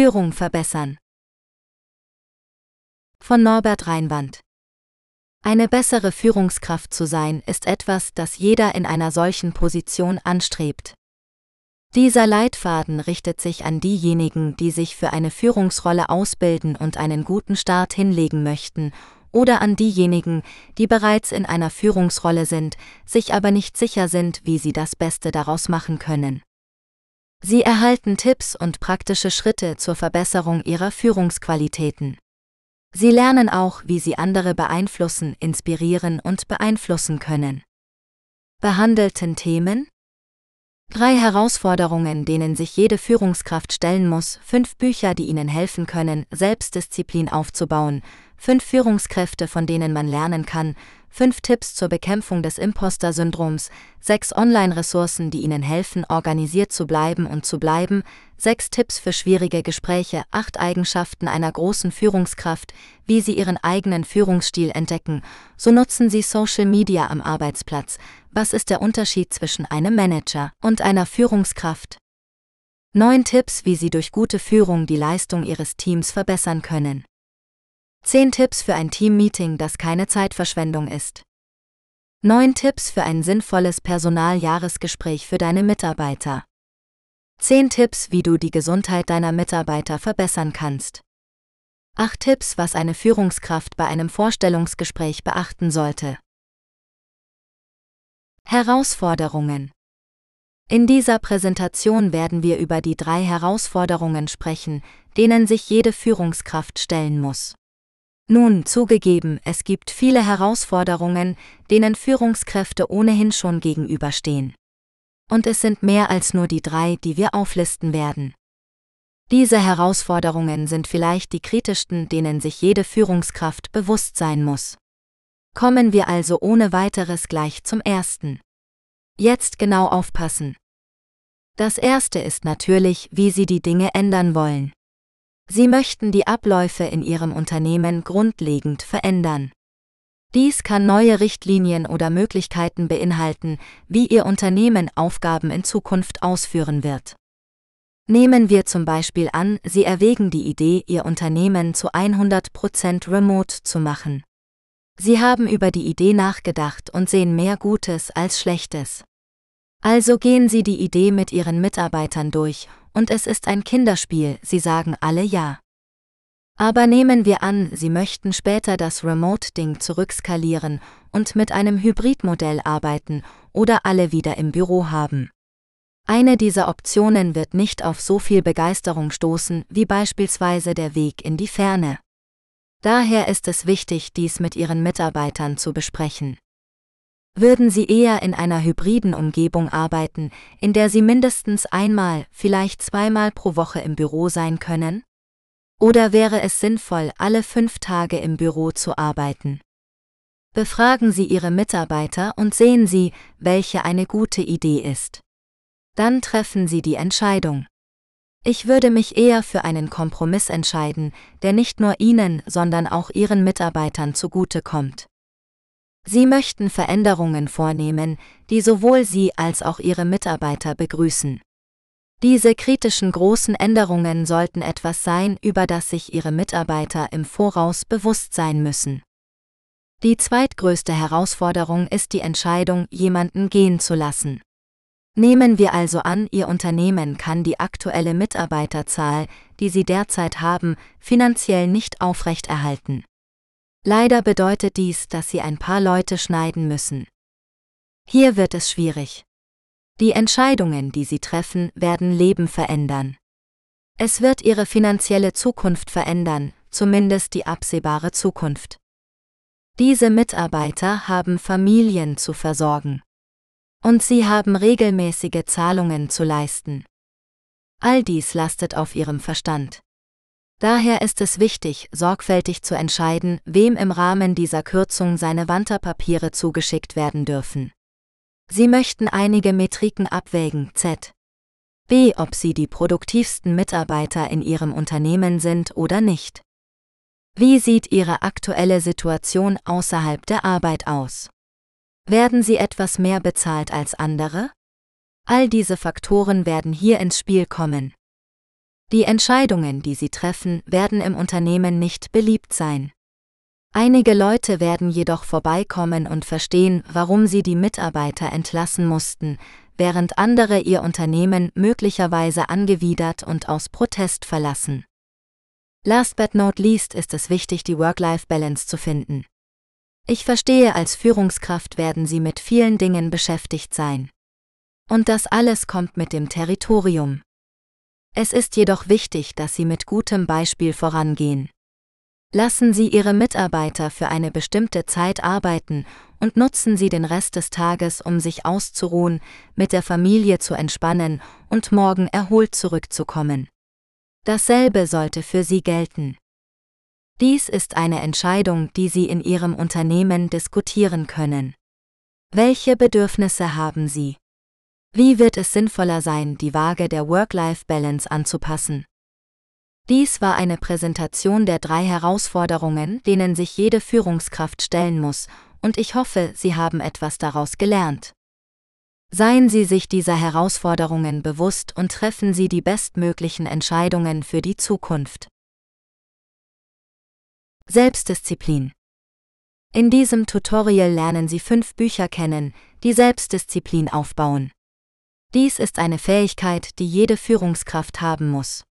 Führung verbessern. Von Norbert Reinwand. Eine bessere Führungskraft zu sein, ist etwas, das jeder in einer solchen Position anstrebt. Dieser Leitfaden richtet sich an diejenigen, die sich für eine Führungsrolle ausbilden und einen guten Start hinlegen möchten, oder an diejenigen, die bereits in einer Führungsrolle sind, sich aber nicht sicher sind, wie sie das Beste daraus machen können. Sie erhalten Tipps und praktische Schritte zur Verbesserung ihrer Führungsqualitäten. Sie lernen auch, wie sie andere beeinflussen, inspirieren und beeinflussen können. Behandelten Themen Drei Herausforderungen, denen sich jede Führungskraft stellen muss, fünf Bücher, die Ihnen helfen können, Selbstdisziplin aufzubauen, fünf Führungskräfte, von denen man lernen kann, fünf Tipps zur Bekämpfung des Imposter-Syndroms, sechs Online-Ressourcen, die Ihnen helfen, organisiert zu bleiben und zu bleiben, sechs Tipps für schwierige Gespräche, acht Eigenschaften einer großen Führungskraft, wie Sie Ihren eigenen Führungsstil entdecken, so nutzen Sie Social Media am Arbeitsplatz. Was ist der Unterschied zwischen einem Manager und einer Führungskraft? Neun Tipps, wie Sie durch gute Führung die Leistung Ihres Teams verbessern können. 10 Tipps für ein Teammeeting, das keine Zeitverschwendung ist. 9 Tipps für ein sinnvolles Personaljahresgespräch für deine Mitarbeiter. 10 Tipps, wie du die Gesundheit deiner Mitarbeiter verbessern kannst. 8 Tipps, was eine Führungskraft bei einem Vorstellungsgespräch beachten sollte. Herausforderungen In dieser Präsentation werden wir über die drei Herausforderungen sprechen, denen sich jede Führungskraft stellen muss. Nun, zugegeben, es gibt viele Herausforderungen, denen Führungskräfte ohnehin schon gegenüberstehen. Und es sind mehr als nur die drei, die wir auflisten werden. Diese Herausforderungen sind vielleicht die kritischsten, denen sich jede Führungskraft bewusst sein muss. Kommen wir also ohne weiteres gleich zum ersten. Jetzt genau aufpassen. Das erste ist natürlich, wie Sie die Dinge ändern wollen. Sie möchten die Abläufe in Ihrem Unternehmen grundlegend verändern. Dies kann neue Richtlinien oder Möglichkeiten beinhalten, wie Ihr Unternehmen Aufgaben in Zukunft ausführen wird. Nehmen wir zum Beispiel an, Sie erwägen die Idee, Ihr Unternehmen zu 100% remote zu machen. Sie haben über die Idee nachgedacht und sehen mehr Gutes als Schlechtes. Also gehen Sie die Idee mit Ihren Mitarbeitern durch und es ist ein Kinderspiel, sie sagen alle ja. Aber nehmen wir an, Sie möchten später das Remote-Ding zurückskalieren und mit einem Hybridmodell arbeiten oder alle wieder im Büro haben. Eine dieser Optionen wird nicht auf so viel Begeisterung stoßen wie beispielsweise der Weg in die Ferne. Daher ist es wichtig, dies mit Ihren Mitarbeitern zu besprechen. Würden Sie eher in einer hybriden Umgebung arbeiten, in der Sie mindestens einmal, vielleicht zweimal pro Woche im Büro sein können? Oder wäre es sinnvoll, alle fünf Tage im Büro zu arbeiten? Befragen Sie Ihre Mitarbeiter und sehen Sie, welche eine gute Idee ist. Dann treffen Sie die Entscheidung. Ich würde mich eher für einen Kompromiss entscheiden, der nicht nur Ihnen, sondern auch Ihren Mitarbeitern zugutekommt. Sie möchten Veränderungen vornehmen, die sowohl Sie als auch Ihre Mitarbeiter begrüßen. Diese kritischen großen Änderungen sollten etwas sein, über das sich Ihre Mitarbeiter im Voraus bewusst sein müssen. Die zweitgrößte Herausforderung ist die Entscheidung, jemanden gehen zu lassen. Nehmen wir also an, Ihr Unternehmen kann die aktuelle Mitarbeiterzahl, die Sie derzeit haben, finanziell nicht aufrechterhalten. Leider bedeutet dies, dass sie ein paar Leute schneiden müssen. Hier wird es schwierig. Die Entscheidungen, die sie treffen, werden Leben verändern. Es wird ihre finanzielle Zukunft verändern, zumindest die absehbare Zukunft. Diese Mitarbeiter haben Familien zu versorgen. Und sie haben regelmäßige Zahlungen zu leisten. All dies lastet auf ihrem Verstand. Daher ist es wichtig, sorgfältig zu entscheiden, wem im Rahmen dieser Kürzung seine Wanterpapiere zugeschickt werden dürfen. Sie möchten einige Metriken abwägen, z. b. ob Sie die produktivsten Mitarbeiter in Ihrem Unternehmen sind oder nicht. Wie sieht Ihre aktuelle Situation außerhalb der Arbeit aus? Werden Sie etwas mehr bezahlt als andere? All diese Faktoren werden hier ins Spiel kommen. Die Entscheidungen, die Sie treffen, werden im Unternehmen nicht beliebt sein. Einige Leute werden jedoch vorbeikommen und verstehen, warum sie die Mitarbeiter entlassen mussten, während andere ihr Unternehmen möglicherweise angewidert und aus Protest verlassen. Last but not least ist es wichtig, die Work-Life-Balance zu finden. Ich verstehe, als Führungskraft werden Sie mit vielen Dingen beschäftigt sein. Und das alles kommt mit dem Territorium. Es ist jedoch wichtig, dass Sie mit gutem Beispiel vorangehen. Lassen Sie Ihre Mitarbeiter für eine bestimmte Zeit arbeiten und nutzen Sie den Rest des Tages, um sich auszuruhen, mit der Familie zu entspannen und morgen erholt zurückzukommen. Dasselbe sollte für Sie gelten. Dies ist eine Entscheidung, die Sie in Ihrem Unternehmen diskutieren können. Welche Bedürfnisse haben Sie? Wie wird es sinnvoller sein, die Waage der Work-Life-Balance anzupassen? Dies war eine Präsentation der drei Herausforderungen, denen sich jede Führungskraft stellen muss, und ich hoffe, Sie haben etwas daraus gelernt. Seien Sie sich dieser Herausforderungen bewusst und treffen Sie die bestmöglichen Entscheidungen für die Zukunft. Selbstdisziplin In diesem Tutorial lernen Sie fünf Bücher kennen, die Selbstdisziplin aufbauen. Dies ist eine Fähigkeit, die jede Führungskraft haben muss.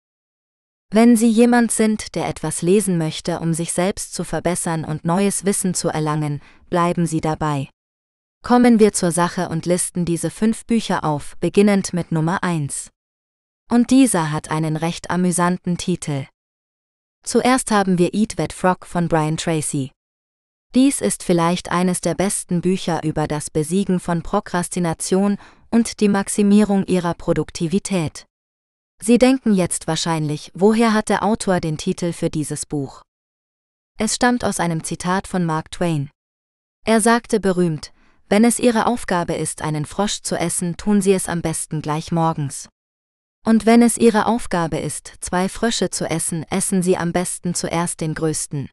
Wenn Sie jemand sind, der etwas lesen möchte, um sich selbst zu verbessern und neues Wissen zu erlangen, bleiben Sie dabei. Kommen wir zur Sache und listen diese fünf Bücher auf, beginnend mit Nummer 1. Und dieser hat einen recht amüsanten Titel. Zuerst haben wir Eat That Frog von Brian Tracy. Dies ist vielleicht eines der besten Bücher über das Besiegen von Prokrastination und die Maximierung ihrer Produktivität. Sie denken jetzt wahrscheinlich, woher hat der Autor den Titel für dieses Buch? Es stammt aus einem Zitat von Mark Twain. Er sagte berühmt, wenn es Ihre Aufgabe ist, einen Frosch zu essen, tun Sie es am besten gleich morgens. Und wenn es Ihre Aufgabe ist, zwei Frösche zu essen, essen Sie am besten zuerst den größten.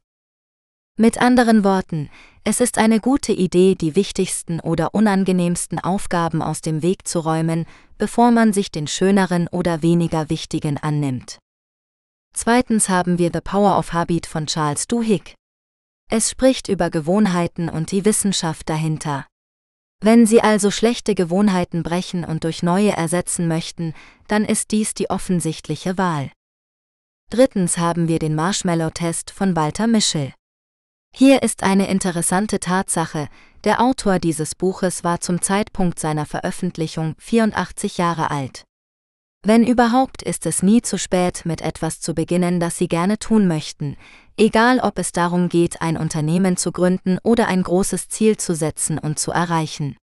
Mit anderen Worten, es ist eine gute Idee, die wichtigsten oder unangenehmsten Aufgaben aus dem Weg zu räumen, bevor man sich den schöneren oder weniger wichtigen annimmt. Zweitens haben wir The Power of Habit von Charles Duhigg. Es spricht über Gewohnheiten und die Wissenschaft dahinter. Wenn Sie also schlechte Gewohnheiten brechen und durch neue ersetzen möchten, dann ist dies die offensichtliche Wahl. Drittens haben wir den Marshmallow-Test von Walter Mischel. Hier ist eine interessante Tatsache, der Autor dieses Buches war zum Zeitpunkt seiner Veröffentlichung 84 Jahre alt. Wenn überhaupt ist es nie zu spät, mit etwas zu beginnen, das Sie gerne tun möchten, egal ob es darum geht, ein Unternehmen zu gründen oder ein großes Ziel zu setzen und zu erreichen.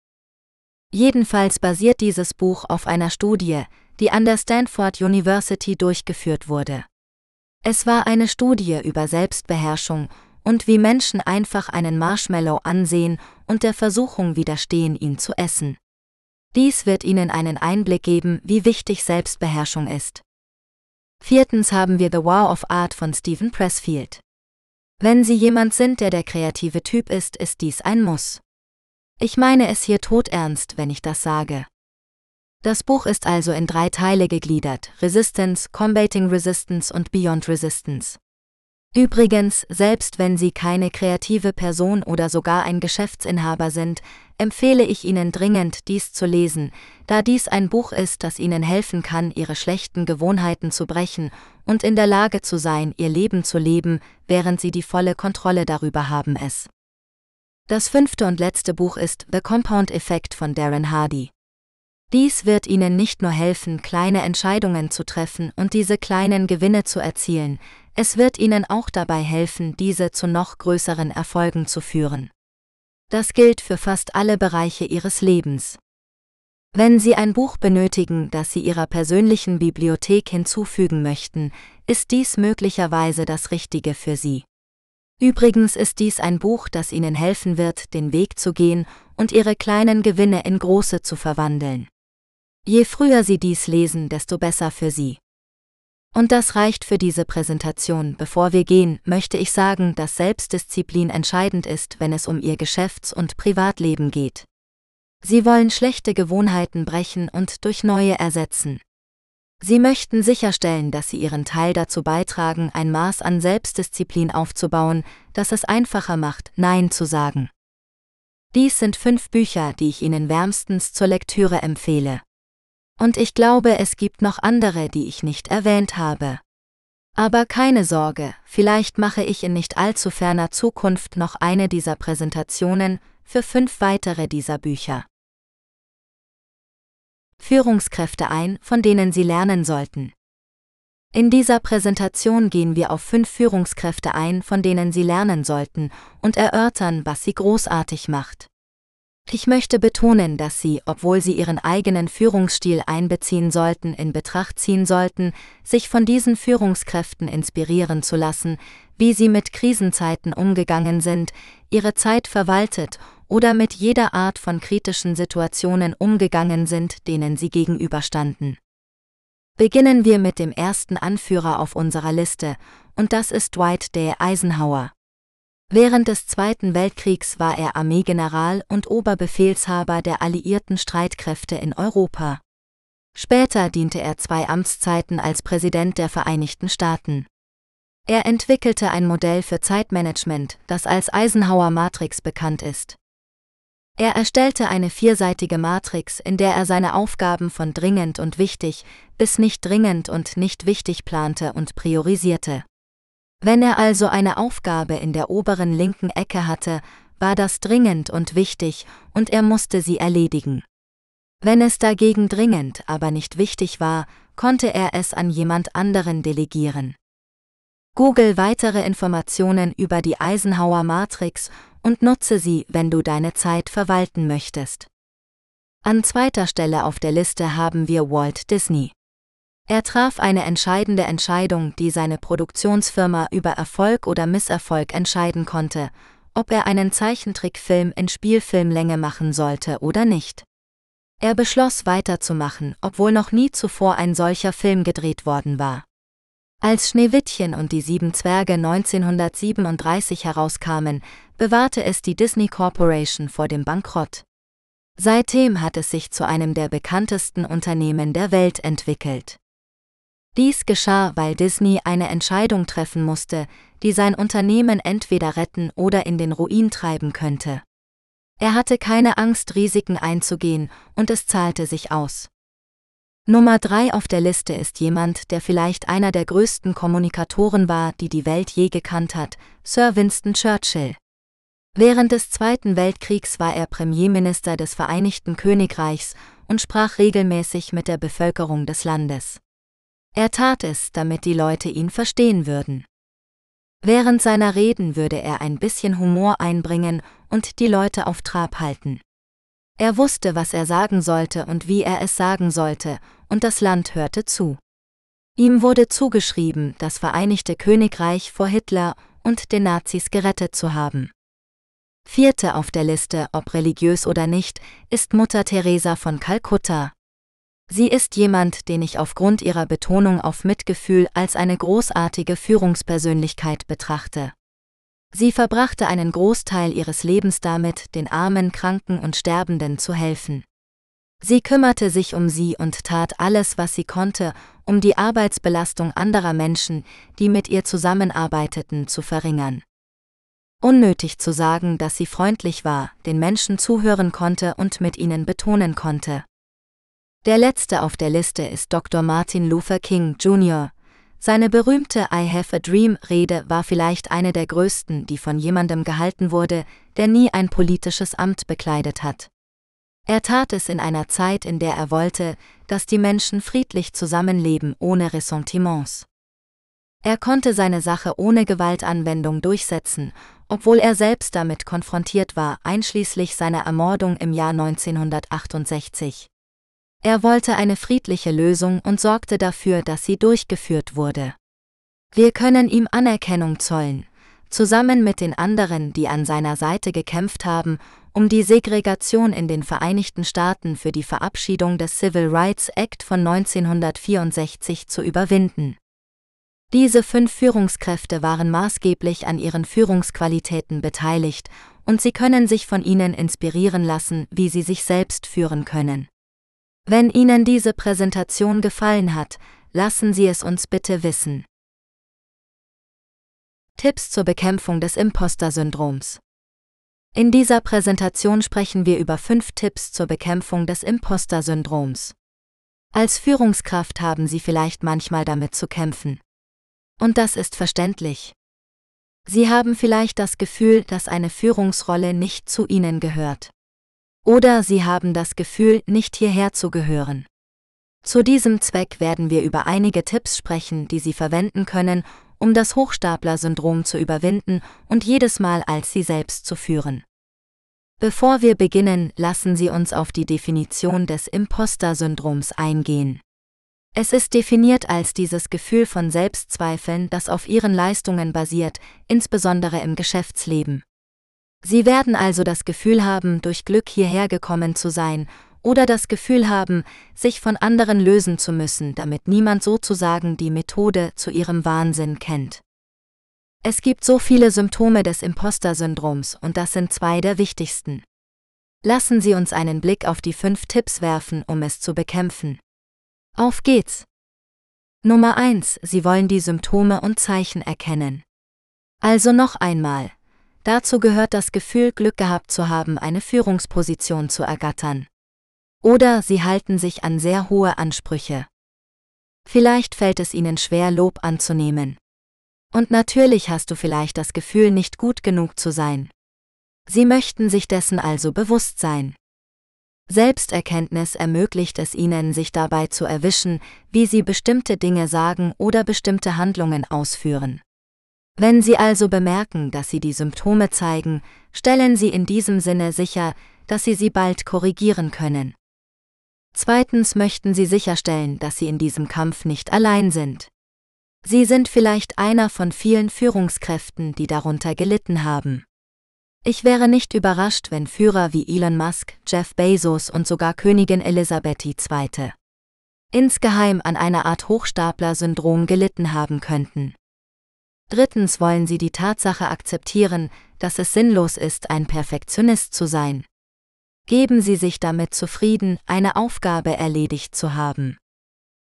Jedenfalls basiert dieses Buch auf einer Studie, die an der Stanford University durchgeführt wurde. Es war eine Studie über Selbstbeherrschung und wie Menschen einfach einen Marshmallow ansehen und der Versuchung widerstehen, ihn zu essen. Dies wird Ihnen einen Einblick geben, wie wichtig Selbstbeherrschung ist. Viertens haben wir The Wow of Art von Stephen Pressfield. Wenn Sie jemand sind, der der kreative Typ ist, ist dies ein Muss. Ich meine es hier todernst, wenn ich das sage. Das Buch ist also in drei Teile gegliedert: Resistance, Combating Resistance und Beyond Resistance. Übrigens, selbst wenn Sie keine kreative Person oder sogar ein Geschäftsinhaber sind, empfehle ich Ihnen dringend, dies zu lesen, da dies ein Buch ist, das Ihnen helfen kann, Ihre schlechten Gewohnheiten zu brechen und in der Lage zu sein, Ihr Leben zu leben, während Sie die volle Kontrolle darüber haben es. Das fünfte und letzte Buch ist The Compound Effect von Darren Hardy. Dies wird Ihnen nicht nur helfen, kleine Entscheidungen zu treffen und diese kleinen Gewinne zu erzielen, es wird Ihnen auch dabei helfen, diese zu noch größeren Erfolgen zu führen. Das gilt für fast alle Bereiche Ihres Lebens. Wenn Sie ein Buch benötigen, das Sie Ihrer persönlichen Bibliothek hinzufügen möchten, ist dies möglicherweise das Richtige für Sie. Übrigens ist dies ein Buch, das Ihnen helfen wird, den Weg zu gehen und Ihre kleinen Gewinne in große zu verwandeln. Je früher Sie dies lesen, desto besser für Sie. Und das reicht für diese Präsentation. Bevor wir gehen, möchte ich sagen, dass Selbstdisziplin entscheidend ist, wenn es um Ihr Geschäfts- und Privatleben geht. Sie wollen schlechte Gewohnheiten brechen und durch neue ersetzen. Sie möchten sicherstellen, dass sie ihren Teil dazu beitragen, ein Maß an Selbstdisziplin aufzubauen, das es einfacher macht, Nein zu sagen. Dies sind fünf Bücher, die ich Ihnen wärmstens zur Lektüre empfehle. Und ich glaube, es gibt noch andere, die ich nicht erwähnt habe. Aber keine Sorge, vielleicht mache ich in nicht allzu ferner Zukunft noch eine dieser Präsentationen für fünf weitere dieser Bücher. Führungskräfte ein, von denen Sie lernen sollten. In dieser Präsentation gehen wir auf fünf Führungskräfte ein, von denen Sie lernen sollten, und erörtern, was sie großartig macht. Ich möchte betonen, dass Sie, obwohl Sie Ihren eigenen Führungsstil einbeziehen sollten, in Betracht ziehen sollten, sich von diesen Führungskräften inspirieren zu lassen, wie sie mit Krisenzeiten umgegangen sind, ihre Zeit verwaltet oder mit jeder Art von kritischen Situationen umgegangen sind, denen sie gegenüberstanden. Beginnen wir mit dem ersten Anführer auf unserer Liste, und das ist Dwight D. Eisenhower. Während des Zweiten Weltkriegs war er Armeegeneral und Oberbefehlshaber der alliierten Streitkräfte in Europa. Später diente er zwei Amtszeiten als Präsident der Vereinigten Staaten. Er entwickelte ein Modell für Zeitmanagement, das als Eisenhower Matrix bekannt ist. Er erstellte eine vierseitige Matrix, in der er seine Aufgaben von dringend und wichtig bis nicht dringend und nicht wichtig plante und priorisierte. Wenn er also eine Aufgabe in der oberen linken Ecke hatte, war das dringend und wichtig und er musste sie erledigen. Wenn es dagegen dringend, aber nicht wichtig war, konnte er es an jemand anderen delegieren. Google weitere Informationen über die Eisenhower Matrix und nutze sie, wenn du deine Zeit verwalten möchtest. An zweiter Stelle auf der Liste haben wir Walt Disney. Er traf eine entscheidende Entscheidung, die seine Produktionsfirma über Erfolg oder Misserfolg entscheiden konnte, ob er einen Zeichentrickfilm in Spielfilmlänge machen sollte oder nicht. Er beschloss weiterzumachen, obwohl noch nie zuvor ein solcher Film gedreht worden war. Als Schneewittchen und die sieben Zwerge 1937 herauskamen, bewahrte es die Disney Corporation vor dem Bankrott. Seitdem hat es sich zu einem der bekanntesten Unternehmen der Welt entwickelt. Dies geschah, weil Disney eine Entscheidung treffen musste, die sein Unternehmen entweder retten oder in den Ruin treiben könnte. Er hatte keine Angst, Risiken einzugehen, und es zahlte sich aus. Nummer drei auf der Liste ist jemand, der vielleicht einer der größten Kommunikatoren war, die die Welt je gekannt hat, Sir Winston Churchill. Während des Zweiten Weltkriegs war er Premierminister des Vereinigten Königreichs und sprach regelmäßig mit der Bevölkerung des Landes. Er tat es, damit die Leute ihn verstehen würden. Während seiner Reden würde er ein bisschen Humor einbringen und die Leute auf Trab halten. Er wusste, was er sagen sollte und wie er es sagen sollte, und das Land hörte zu. Ihm wurde zugeschrieben, das Vereinigte Königreich vor Hitler und den Nazis gerettet zu haben. Vierte auf der Liste, ob religiös oder nicht, ist Mutter Teresa von Kalkutta. Sie ist jemand, den ich aufgrund ihrer Betonung auf Mitgefühl als eine großartige Führungspersönlichkeit betrachte. Sie verbrachte einen Großteil ihres Lebens damit, den Armen, Kranken und Sterbenden zu helfen. Sie kümmerte sich um sie und tat alles, was sie konnte, um die Arbeitsbelastung anderer Menschen, die mit ihr zusammenarbeiteten, zu verringern. Unnötig zu sagen, dass sie freundlich war, den Menschen zuhören konnte und mit ihnen betonen konnte. Der letzte auf der Liste ist Dr. Martin Luther King Jr., seine berühmte I Have a Dream Rede war vielleicht eine der größten, die von jemandem gehalten wurde, der nie ein politisches Amt bekleidet hat. Er tat es in einer Zeit, in der er wollte, dass die Menschen friedlich zusammenleben ohne Ressentiments. Er konnte seine Sache ohne Gewaltanwendung durchsetzen, obwohl er selbst damit konfrontiert war, einschließlich seiner Ermordung im Jahr 1968. Er wollte eine friedliche Lösung und sorgte dafür, dass sie durchgeführt wurde. Wir können ihm Anerkennung zollen, zusammen mit den anderen, die an seiner Seite gekämpft haben, um die Segregation in den Vereinigten Staaten für die Verabschiedung des Civil Rights Act von 1964 zu überwinden. Diese fünf Führungskräfte waren maßgeblich an ihren Führungsqualitäten beteiligt, und sie können sich von ihnen inspirieren lassen, wie sie sich selbst führen können. Wenn Ihnen diese Präsentation gefallen hat, lassen Sie es uns bitte wissen. Tipps zur Bekämpfung des Imposter-Syndroms. In dieser Präsentation sprechen wir über fünf Tipps zur Bekämpfung des Imposter-Syndroms. Als Führungskraft haben Sie vielleicht manchmal damit zu kämpfen. Und das ist verständlich. Sie haben vielleicht das Gefühl, dass eine Führungsrolle nicht zu Ihnen gehört. Oder Sie haben das Gefühl, nicht hierher zu gehören. Zu diesem Zweck werden wir über einige Tipps sprechen, die Sie verwenden können, um das Hochstapler-Syndrom zu überwinden und jedes Mal als Sie selbst zu führen. Bevor wir beginnen, lassen Sie uns auf die Definition des Imposter-Syndroms eingehen. Es ist definiert als dieses Gefühl von Selbstzweifeln, das auf Ihren Leistungen basiert, insbesondere im Geschäftsleben. Sie werden also das Gefühl haben, durch Glück hierher gekommen zu sein, oder das Gefühl haben, sich von anderen lösen zu müssen, damit niemand sozusagen die Methode zu ihrem Wahnsinn kennt. Es gibt so viele Symptome des Imposter-Syndroms und das sind zwei der wichtigsten. Lassen Sie uns einen Blick auf die fünf Tipps werfen, um es zu bekämpfen. Auf geht's! Nummer 1. Sie wollen die Symptome und Zeichen erkennen. Also noch einmal. Dazu gehört das Gefühl, Glück gehabt zu haben, eine Führungsposition zu ergattern. Oder Sie halten sich an sehr hohe Ansprüche. Vielleicht fällt es Ihnen schwer, Lob anzunehmen. Und natürlich hast du vielleicht das Gefühl, nicht gut genug zu sein. Sie möchten sich dessen also bewusst sein. Selbsterkenntnis ermöglicht es ihnen, sich dabei zu erwischen, wie sie bestimmte Dinge sagen oder bestimmte Handlungen ausführen. Wenn Sie also bemerken, dass Sie die Symptome zeigen, stellen Sie in diesem Sinne sicher, dass Sie sie bald korrigieren können. Zweitens möchten Sie sicherstellen, dass Sie in diesem Kampf nicht allein sind. Sie sind vielleicht einer von vielen Führungskräften, die darunter gelitten haben. Ich wäre nicht überrascht, wenn Führer wie Elon Musk, Jeff Bezos und sogar Königin Elisabeth II. insgeheim an einer Art Hochstapler-Syndrom gelitten haben könnten. Drittens wollen sie die Tatsache akzeptieren, dass es sinnlos ist, ein Perfektionist zu sein. Geben Sie sich damit zufrieden, eine Aufgabe erledigt zu haben.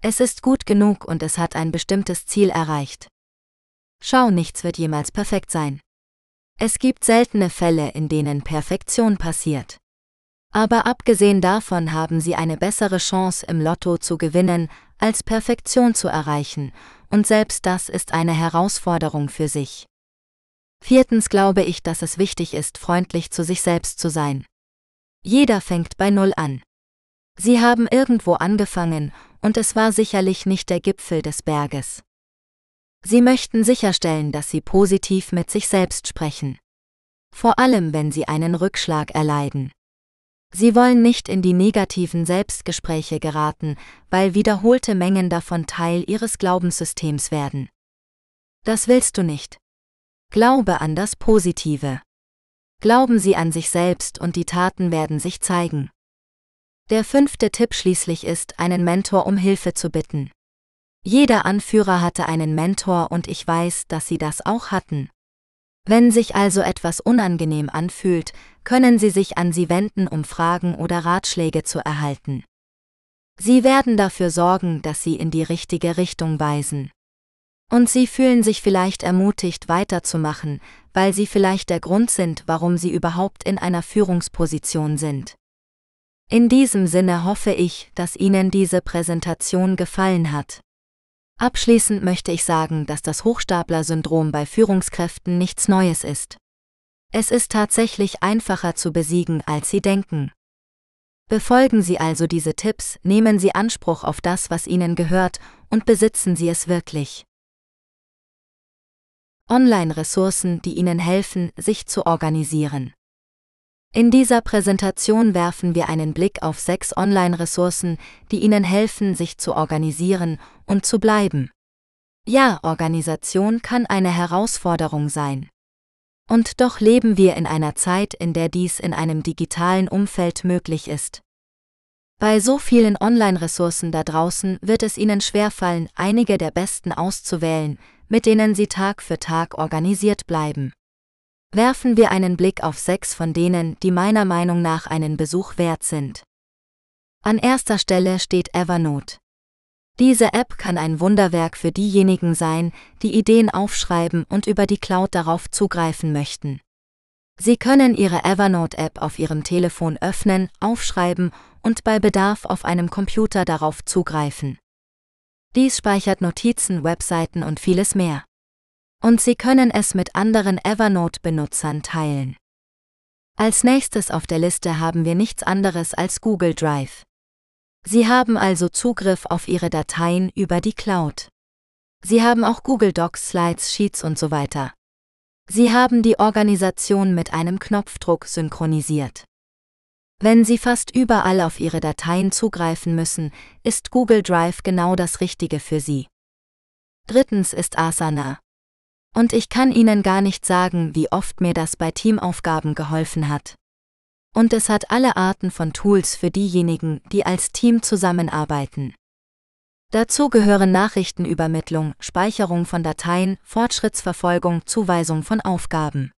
Es ist gut genug und es hat ein bestimmtes Ziel erreicht. Schau, nichts wird jemals perfekt sein. Es gibt seltene Fälle, in denen Perfektion passiert. Aber abgesehen davon haben Sie eine bessere Chance im Lotto zu gewinnen, als Perfektion zu erreichen, und selbst das ist eine Herausforderung für sich. Viertens glaube ich, dass es wichtig ist, freundlich zu sich selbst zu sein. Jeder fängt bei Null an. Sie haben irgendwo angefangen, und es war sicherlich nicht der Gipfel des Berges. Sie möchten sicherstellen, dass Sie positiv mit sich selbst sprechen. Vor allem, wenn Sie einen Rückschlag erleiden. Sie wollen nicht in die negativen Selbstgespräche geraten, weil wiederholte Mengen davon Teil Ihres Glaubenssystems werden. Das willst du nicht. Glaube an das Positive. Glauben Sie an sich selbst und die Taten werden sich zeigen. Der fünfte Tipp schließlich ist, einen Mentor um Hilfe zu bitten. Jeder Anführer hatte einen Mentor und ich weiß, dass Sie das auch hatten. Wenn sich also etwas unangenehm anfühlt, können Sie sich an Sie wenden, um Fragen oder Ratschläge zu erhalten. Sie werden dafür sorgen, dass Sie in die richtige Richtung weisen. Und Sie fühlen sich vielleicht ermutigt weiterzumachen, weil Sie vielleicht der Grund sind, warum Sie überhaupt in einer Führungsposition sind. In diesem Sinne hoffe ich, dass Ihnen diese Präsentation gefallen hat. Abschließend möchte ich sagen, dass das Hochstapler-Syndrom bei Führungskräften nichts Neues ist. Es ist tatsächlich einfacher zu besiegen, als Sie denken. Befolgen Sie also diese Tipps, nehmen Sie Anspruch auf das, was Ihnen gehört, und besitzen Sie es wirklich. Online-Ressourcen, die Ihnen helfen, sich zu organisieren. In dieser Präsentation werfen wir einen Blick auf sechs Online-Ressourcen, die Ihnen helfen, sich zu organisieren und zu bleiben. Ja, Organisation kann eine Herausforderung sein. Und doch leben wir in einer Zeit, in der dies in einem digitalen Umfeld möglich ist. Bei so vielen Online-Ressourcen da draußen wird es Ihnen schwerfallen, einige der besten auszuwählen, mit denen Sie Tag für Tag organisiert bleiben. Werfen wir einen Blick auf sechs von denen, die meiner Meinung nach einen Besuch wert sind. An erster Stelle steht Evernote. Diese App kann ein Wunderwerk für diejenigen sein, die Ideen aufschreiben und über die Cloud darauf zugreifen möchten. Sie können Ihre Evernote-App auf Ihrem Telefon öffnen, aufschreiben und bei Bedarf auf einem Computer darauf zugreifen. Dies speichert Notizen, Webseiten und vieles mehr. Und Sie können es mit anderen Evernote-Benutzern teilen. Als nächstes auf der Liste haben wir nichts anderes als Google Drive. Sie haben also Zugriff auf Ihre Dateien über die Cloud. Sie haben auch Google Docs, Slides, Sheets und so weiter. Sie haben die Organisation mit einem Knopfdruck synchronisiert. Wenn Sie fast überall auf Ihre Dateien zugreifen müssen, ist Google Drive genau das Richtige für Sie. Drittens ist Asana. Und ich kann Ihnen gar nicht sagen, wie oft mir das bei Teamaufgaben geholfen hat. Und es hat alle Arten von Tools für diejenigen, die als Team zusammenarbeiten. Dazu gehören Nachrichtenübermittlung, Speicherung von Dateien, Fortschrittsverfolgung, Zuweisung von Aufgaben.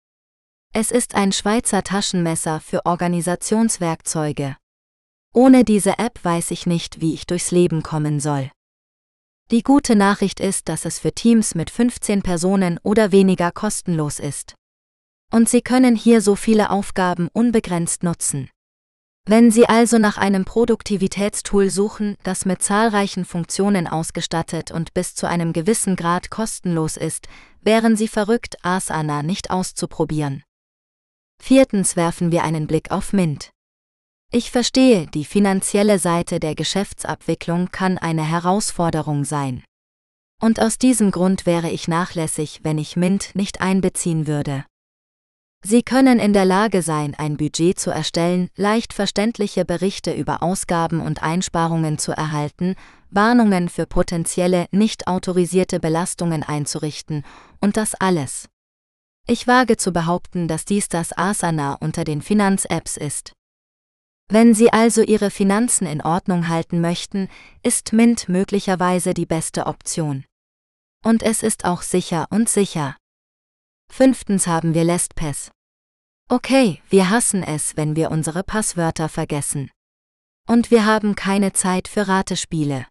Es ist ein Schweizer Taschenmesser für Organisationswerkzeuge. Ohne diese App weiß ich nicht, wie ich durchs Leben kommen soll. Die gute Nachricht ist, dass es für Teams mit 15 Personen oder weniger kostenlos ist. Und Sie können hier so viele Aufgaben unbegrenzt nutzen. Wenn Sie also nach einem Produktivitätstool suchen, das mit zahlreichen Funktionen ausgestattet und bis zu einem gewissen Grad kostenlos ist, wären Sie verrückt, Asana nicht auszuprobieren. Viertens werfen wir einen Blick auf Mint. Ich verstehe, die finanzielle Seite der Geschäftsabwicklung kann eine Herausforderung sein. Und aus diesem Grund wäre ich nachlässig, wenn ich Mint nicht einbeziehen würde. Sie können in der Lage sein, ein Budget zu erstellen, leicht verständliche Berichte über Ausgaben und Einsparungen zu erhalten, Warnungen für potenzielle nicht autorisierte Belastungen einzurichten und das alles. Ich wage zu behaupten, dass dies das Asana unter den Finanz-Apps ist. Wenn Sie also Ihre Finanzen in Ordnung halten möchten, ist Mint möglicherweise die beste Option. Und es ist auch sicher und sicher. Fünftens haben wir LastPass. Okay, wir hassen es, wenn wir unsere Passwörter vergessen. Und wir haben keine Zeit für Ratespiele.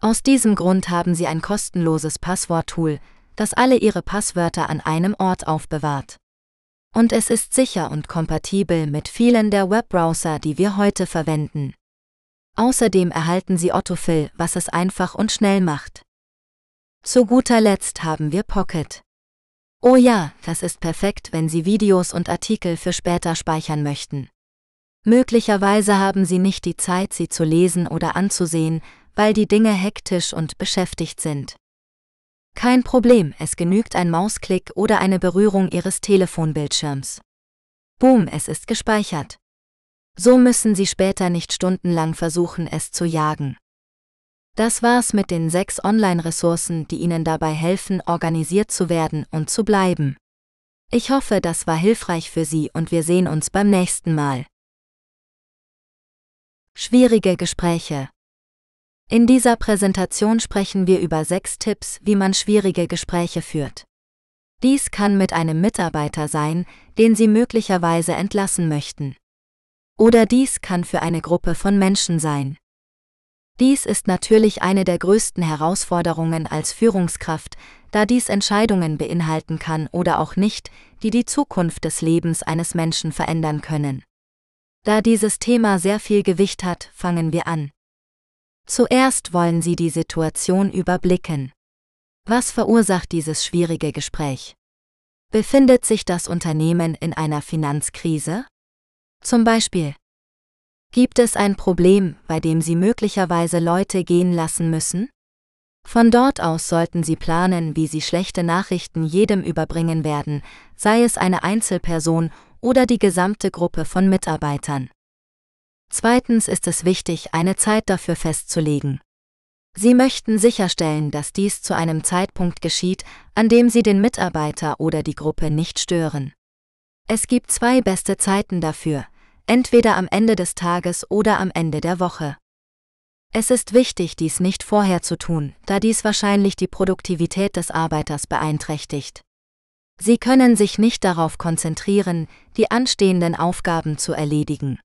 Aus diesem Grund haben Sie ein kostenloses Passworttool, das alle Ihre Passwörter an einem Ort aufbewahrt und es ist sicher und kompatibel mit vielen der Webbrowser, die wir heute verwenden. Außerdem erhalten Sie Autofill, was es einfach und schnell macht. Zu guter Letzt haben wir Pocket. Oh ja, das ist perfekt, wenn Sie Videos und Artikel für später speichern möchten. Möglicherweise haben Sie nicht die Zeit, sie zu lesen oder anzusehen, weil die Dinge hektisch und beschäftigt sind. Kein Problem, es genügt ein Mausklick oder eine Berührung Ihres Telefonbildschirms. Boom, es ist gespeichert. So müssen Sie später nicht stundenlang versuchen, es zu jagen. Das war's mit den sechs Online-Ressourcen, die Ihnen dabei helfen, organisiert zu werden und zu bleiben. Ich hoffe, das war hilfreich für Sie und wir sehen uns beim nächsten Mal. Schwierige Gespräche in dieser Präsentation sprechen wir über sechs Tipps, wie man schwierige Gespräche führt. Dies kann mit einem Mitarbeiter sein, den Sie möglicherweise entlassen möchten. Oder dies kann für eine Gruppe von Menschen sein. Dies ist natürlich eine der größten Herausforderungen als Führungskraft, da dies Entscheidungen beinhalten kann oder auch nicht, die die Zukunft des Lebens eines Menschen verändern können. Da dieses Thema sehr viel Gewicht hat, fangen wir an. Zuerst wollen Sie die Situation überblicken. Was verursacht dieses schwierige Gespräch? Befindet sich das Unternehmen in einer Finanzkrise? Zum Beispiel. Gibt es ein Problem, bei dem Sie möglicherweise Leute gehen lassen müssen? Von dort aus sollten Sie planen, wie Sie schlechte Nachrichten jedem überbringen werden, sei es eine Einzelperson oder die gesamte Gruppe von Mitarbeitern. Zweitens ist es wichtig, eine Zeit dafür festzulegen. Sie möchten sicherstellen, dass dies zu einem Zeitpunkt geschieht, an dem Sie den Mitarbeiter oder die Gruppe nicht stören. Es gibt zwei beste Zeiten dafür, entweder am Ende des Tages oder am Ende der Woche. Es ist wichtig, dies nicht vorher zu tun, da dies wahrscheinlich die Produktivität des Arbeiters beeinträchtigt. Sie können sich nicht darauf konzentrieren, die anstehenden Aufgaben zu erledigen.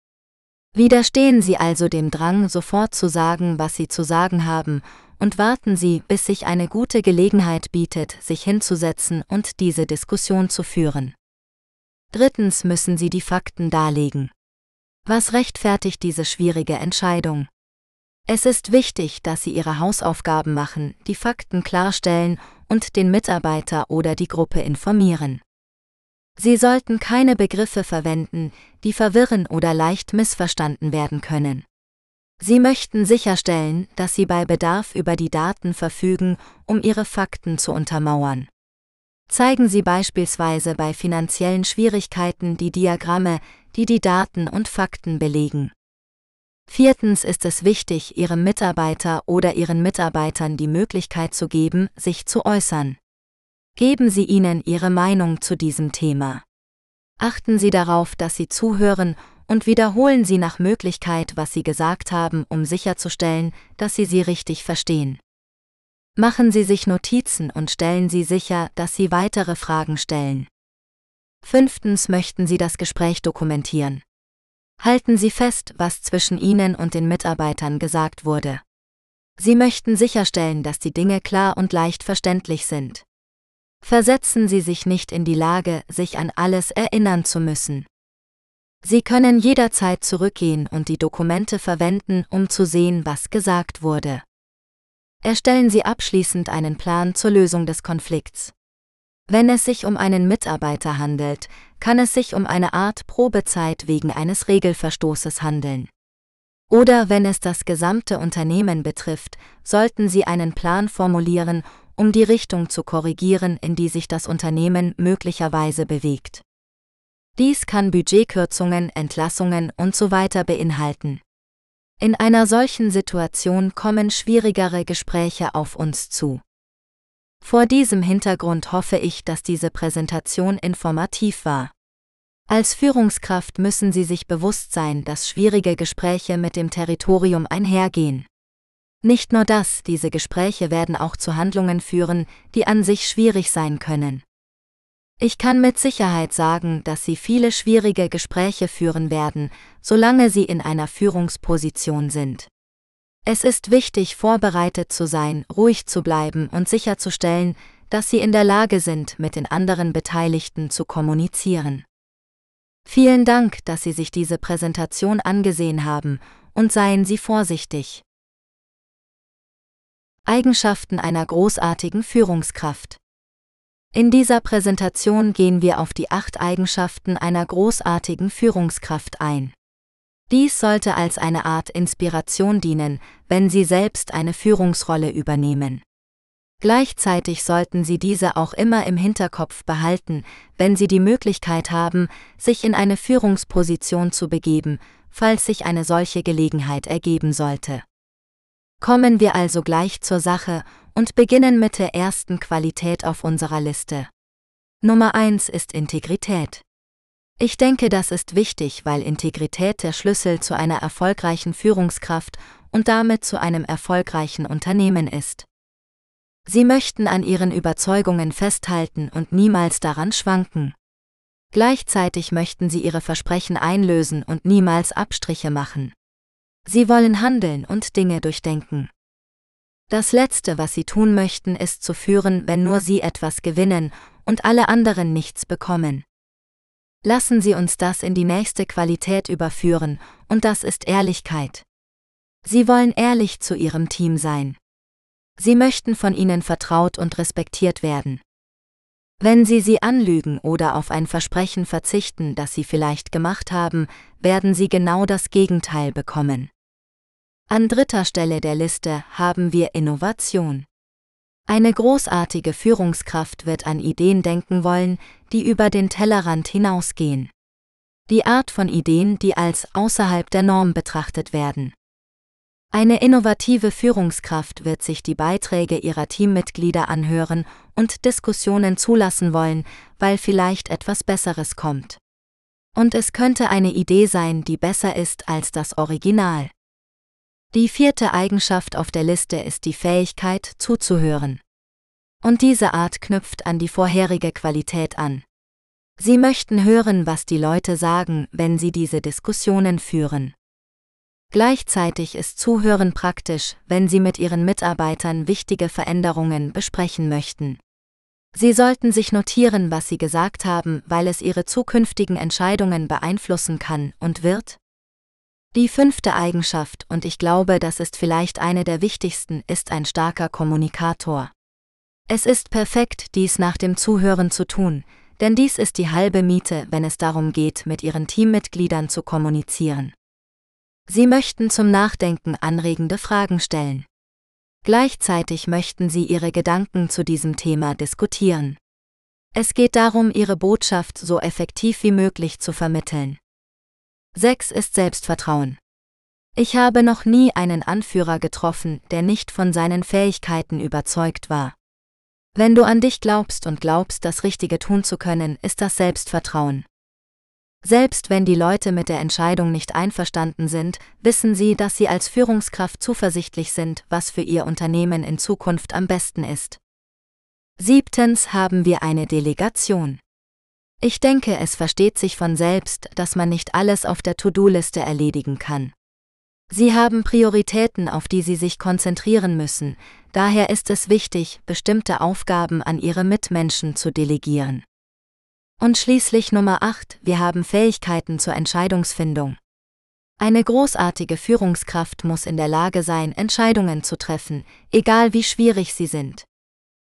Widerstehen Sie also dem Drang, sofort zu sagen, was Sie zu sagen haben, und warten Sie, bis sich eine gute Gelegenheit bietet, sich hinzusetzen und diese Diskussion zu führen. Drittens müssen Sie die Fakten darlegen. Was rechtfertigt diese schwierige Entscheidung? Es ist wichtig, dass Sie Ihre Hausaufgaben machen, die Fakten klarstellen und den Mitarbeiter oder die Gruppe informieren. Sie sollten keine Begriffe verwenden, die verwirren oder leicht missverstanden werden können. Sie möchten sicherstellen, dass Sie bei Bedarf über die Daten verfügen, um Ihre Fakten zu untermauern. Zeigen Sie beispielsweise bei finanziellen Schwierigkeiten die Diagramme, die die Daten und Fakten belegen. Viertens ist es wichtig, Ihrem Mitarbeiter oder Ihren Mitarbeitern die Möglichkeit zu geben, sich zu äußern. Geben Sie ihnen Ihre Meinung zu diesem Thema. Achten Sie darauf, dass Sie zuhören und wiederholen Sie nach Möglichkeit, was Sie gesagt haben, um sicherzustellen, dass Sie sie richtig verstehen. Machen Sie sich Notizen und stellen Sie sicher, dass Sie weitere Fragen stellen. Fünftens möchten Sie das Gespräch dokumentieren. Halten Sie fest, was zwischen Ihnen und den Mitarbeitern gesagt wurde. Sie möchten sicherstellen, dass die Dinge klar und leicht verständlich sind. Versetzen Sie sich nicht in die Lage, sich an alles erinnern zu müssen. Sie können jederzeit zurückgehen und die Dokumente verwenden, um zu sehen, was gesagt wurde. Erstellen Sie abschließend einen Plan zur Lösung des Konflikts. Wenn es sich um einen Mitarbeiter handelt, kann es sich um eine Art Probezeit wegen eines Regelverstoßes handeln. Oder wenn es das gesamte Unternehmen betrifft, sollten Sie einen Plan formulieren, um die Richtung zu korrigieren, in die sich das Unternehmen möglicherweise bewegt. Dies kann Budgetkürzungen, Entlassungen und so weiter beinhalten. In einer solchen Situation kommen schwierigere Gespräche auf uns zu. Vor diesem Hintergrund hoffe ich, dass diese Präsentation informativ war. Als Führungskraft müssen Sie sich bewusst sein, dass schwierige Gespräche mit dem Territorium einhergehen. Nicht nur das, diese Gespräche werden auch zu Handlungen führen, die an sich schwierig sein können. Ich kann mit Sicherheit sagen, dass Sie viele schwierige Gespräche führen werden, solange Sie in einer Führungsposition sind. Es ist wichtig, vorbereitet zu sein, ruhig zu bleiben und sicherzustellen, dass Sie in der Lage sind, mit den anderen Beteiligten zu kommunizieren. Vielen Dank, dass Sie sich diese Präsentation angesehen haben, und seien Sie vorsichtig. Eigenschaften einer großartigen Führungskraft. In dieser Präsentation gehen wir auf die acht Eigenschaften einer großartigen Führungskraft ein. Dies sollte als eine Art Inspiration dienen, wenn Sie selbst eine Führungsrolle übernehmen. Gleichzeitig sollten Sie diese auch immer im Hinterkopf behalten, wenn Sie die Möglichkeit haben, sich in eine Führungsposition zu begeben, falls sich eine solche Gelegenheit ergeben sollte. Kommen wir also gleich zur Sache und beginnen mit der ersten Qualität auf unserer Liste. Nummer 1 ist Integrität. Ich denke, das ist wichtig, weil Integrität der Schlüssel zu einer erfolgreichen Führungskraft und damit zu einem erfolgreichen Unternehmen ist. Sie möchten an ihren Überzeugungen festhalten und niemals daran schwanken. Gleichzeitig möchten sie ihre Versprechen einlösen und niemals Abstriche machen. Sie wollen handeln und Dinge durchdenken. Das Letzte, was sie tun möchten, ist zu führen, wenn nur sie etwas gewinnen und alle anderen nichts bekommen. Lassen Sie uns das in die nächste Qualität überführen, und das ist Ehrlichkeit. Sie wollen ehrlich zu Ihrem Team sein. Sie möchten von Ihnen vertraut und respektiert werden. Wenn Sie sie anlügen oder auf ein Versprechen verzichten, das Sie vielleicht gemacht haben, werden Sie genau das Gegenteil bekommen. An dritter Stelle der Liste haben wir Innovation. Eine großartige Führungskraft wird an Ideen denken wollen, die über den Tellerrand hinausgehen. Die Art von Ideen, die als außerhalb der Norm betrachtet werden. Eine innovative Führungskraft wird sich die Beiträge ihrer Teammitglieder anhören und Diskussionen zulassen wollen, weil vielleicht etwas Besseres kommt. Und es könnte eine Idee sein, die besser ist als das Original. Die vierte Eigenschaft auf der Liste ist die Fähigkeit zuzuhören. Und diese Art knüpft an die vorherige Qualität an. Sie möchten hören, was die Leute sagen, wenn sie diese Diskussionen führen. Gleichzeitig ist Zuhören praktisch, wenn Sie mit Ihren Mitarbeitern wichtige Veränderungen besprechen möchten. Sie sollten sich notieren, was Sie gesagt haben, weil es Ihre zukünftigen Entscheidungen beeinflussen kann und wird. Die fünfte Eigenschaft, und ich glaube, das ist vielleicht eine der wichtigsten, ist ein starker Kommunikator. Es ist perfekt, dies nach dem Zuhören zu tun, denn dies ist die halbe Miete, wenn es darum geht, mit Ihren Teammitgliedern zu kommunizieren. Sie möchten zum Nachdenken anregende Fragen stellen. Gleichzeitig möchten Sie Ihre Gedanken zu diesem Thema diskutieren. Es geht darum, Ihre Botschaft so effektiv wie möglich zu vermitteln. 6 ist Selbstvertrauen. Ich habe noch nie einen Anführer getroffen, der nicht von seinen Fähigkeiten überzeugt war. Wenn du an dich glaubst und glaubst, das Richtige tun zu können, ist das Selbstvertrauen. Selbst wenn die Leute mit der Entscheidung nicht einverstanden sind, wissen sie, dass sie als Führungskraft zuversichtlich sind, was für ihr Unternehmen in Zukunft am besten ist. Siebtens haben wir eine Delegation. Ich denke, es versteht sich von selbst, dass man nicht alles auf der To-Do-Liste erledigen kann. Sie haben Prioritäten, auf die Sie sich konzentrieren müssen, daher ist es wichtig, bestimmte Aufgaben an Ihre Mitmenschen zu delegieren. Und schließlich Nummer 8, wir haben Fähigkeiten zur Entscheidungsfindung. Eine großartige Führungskraft muss in der Lage sein, Entscheidungen zu treffen, egal wie schwierig sie sind.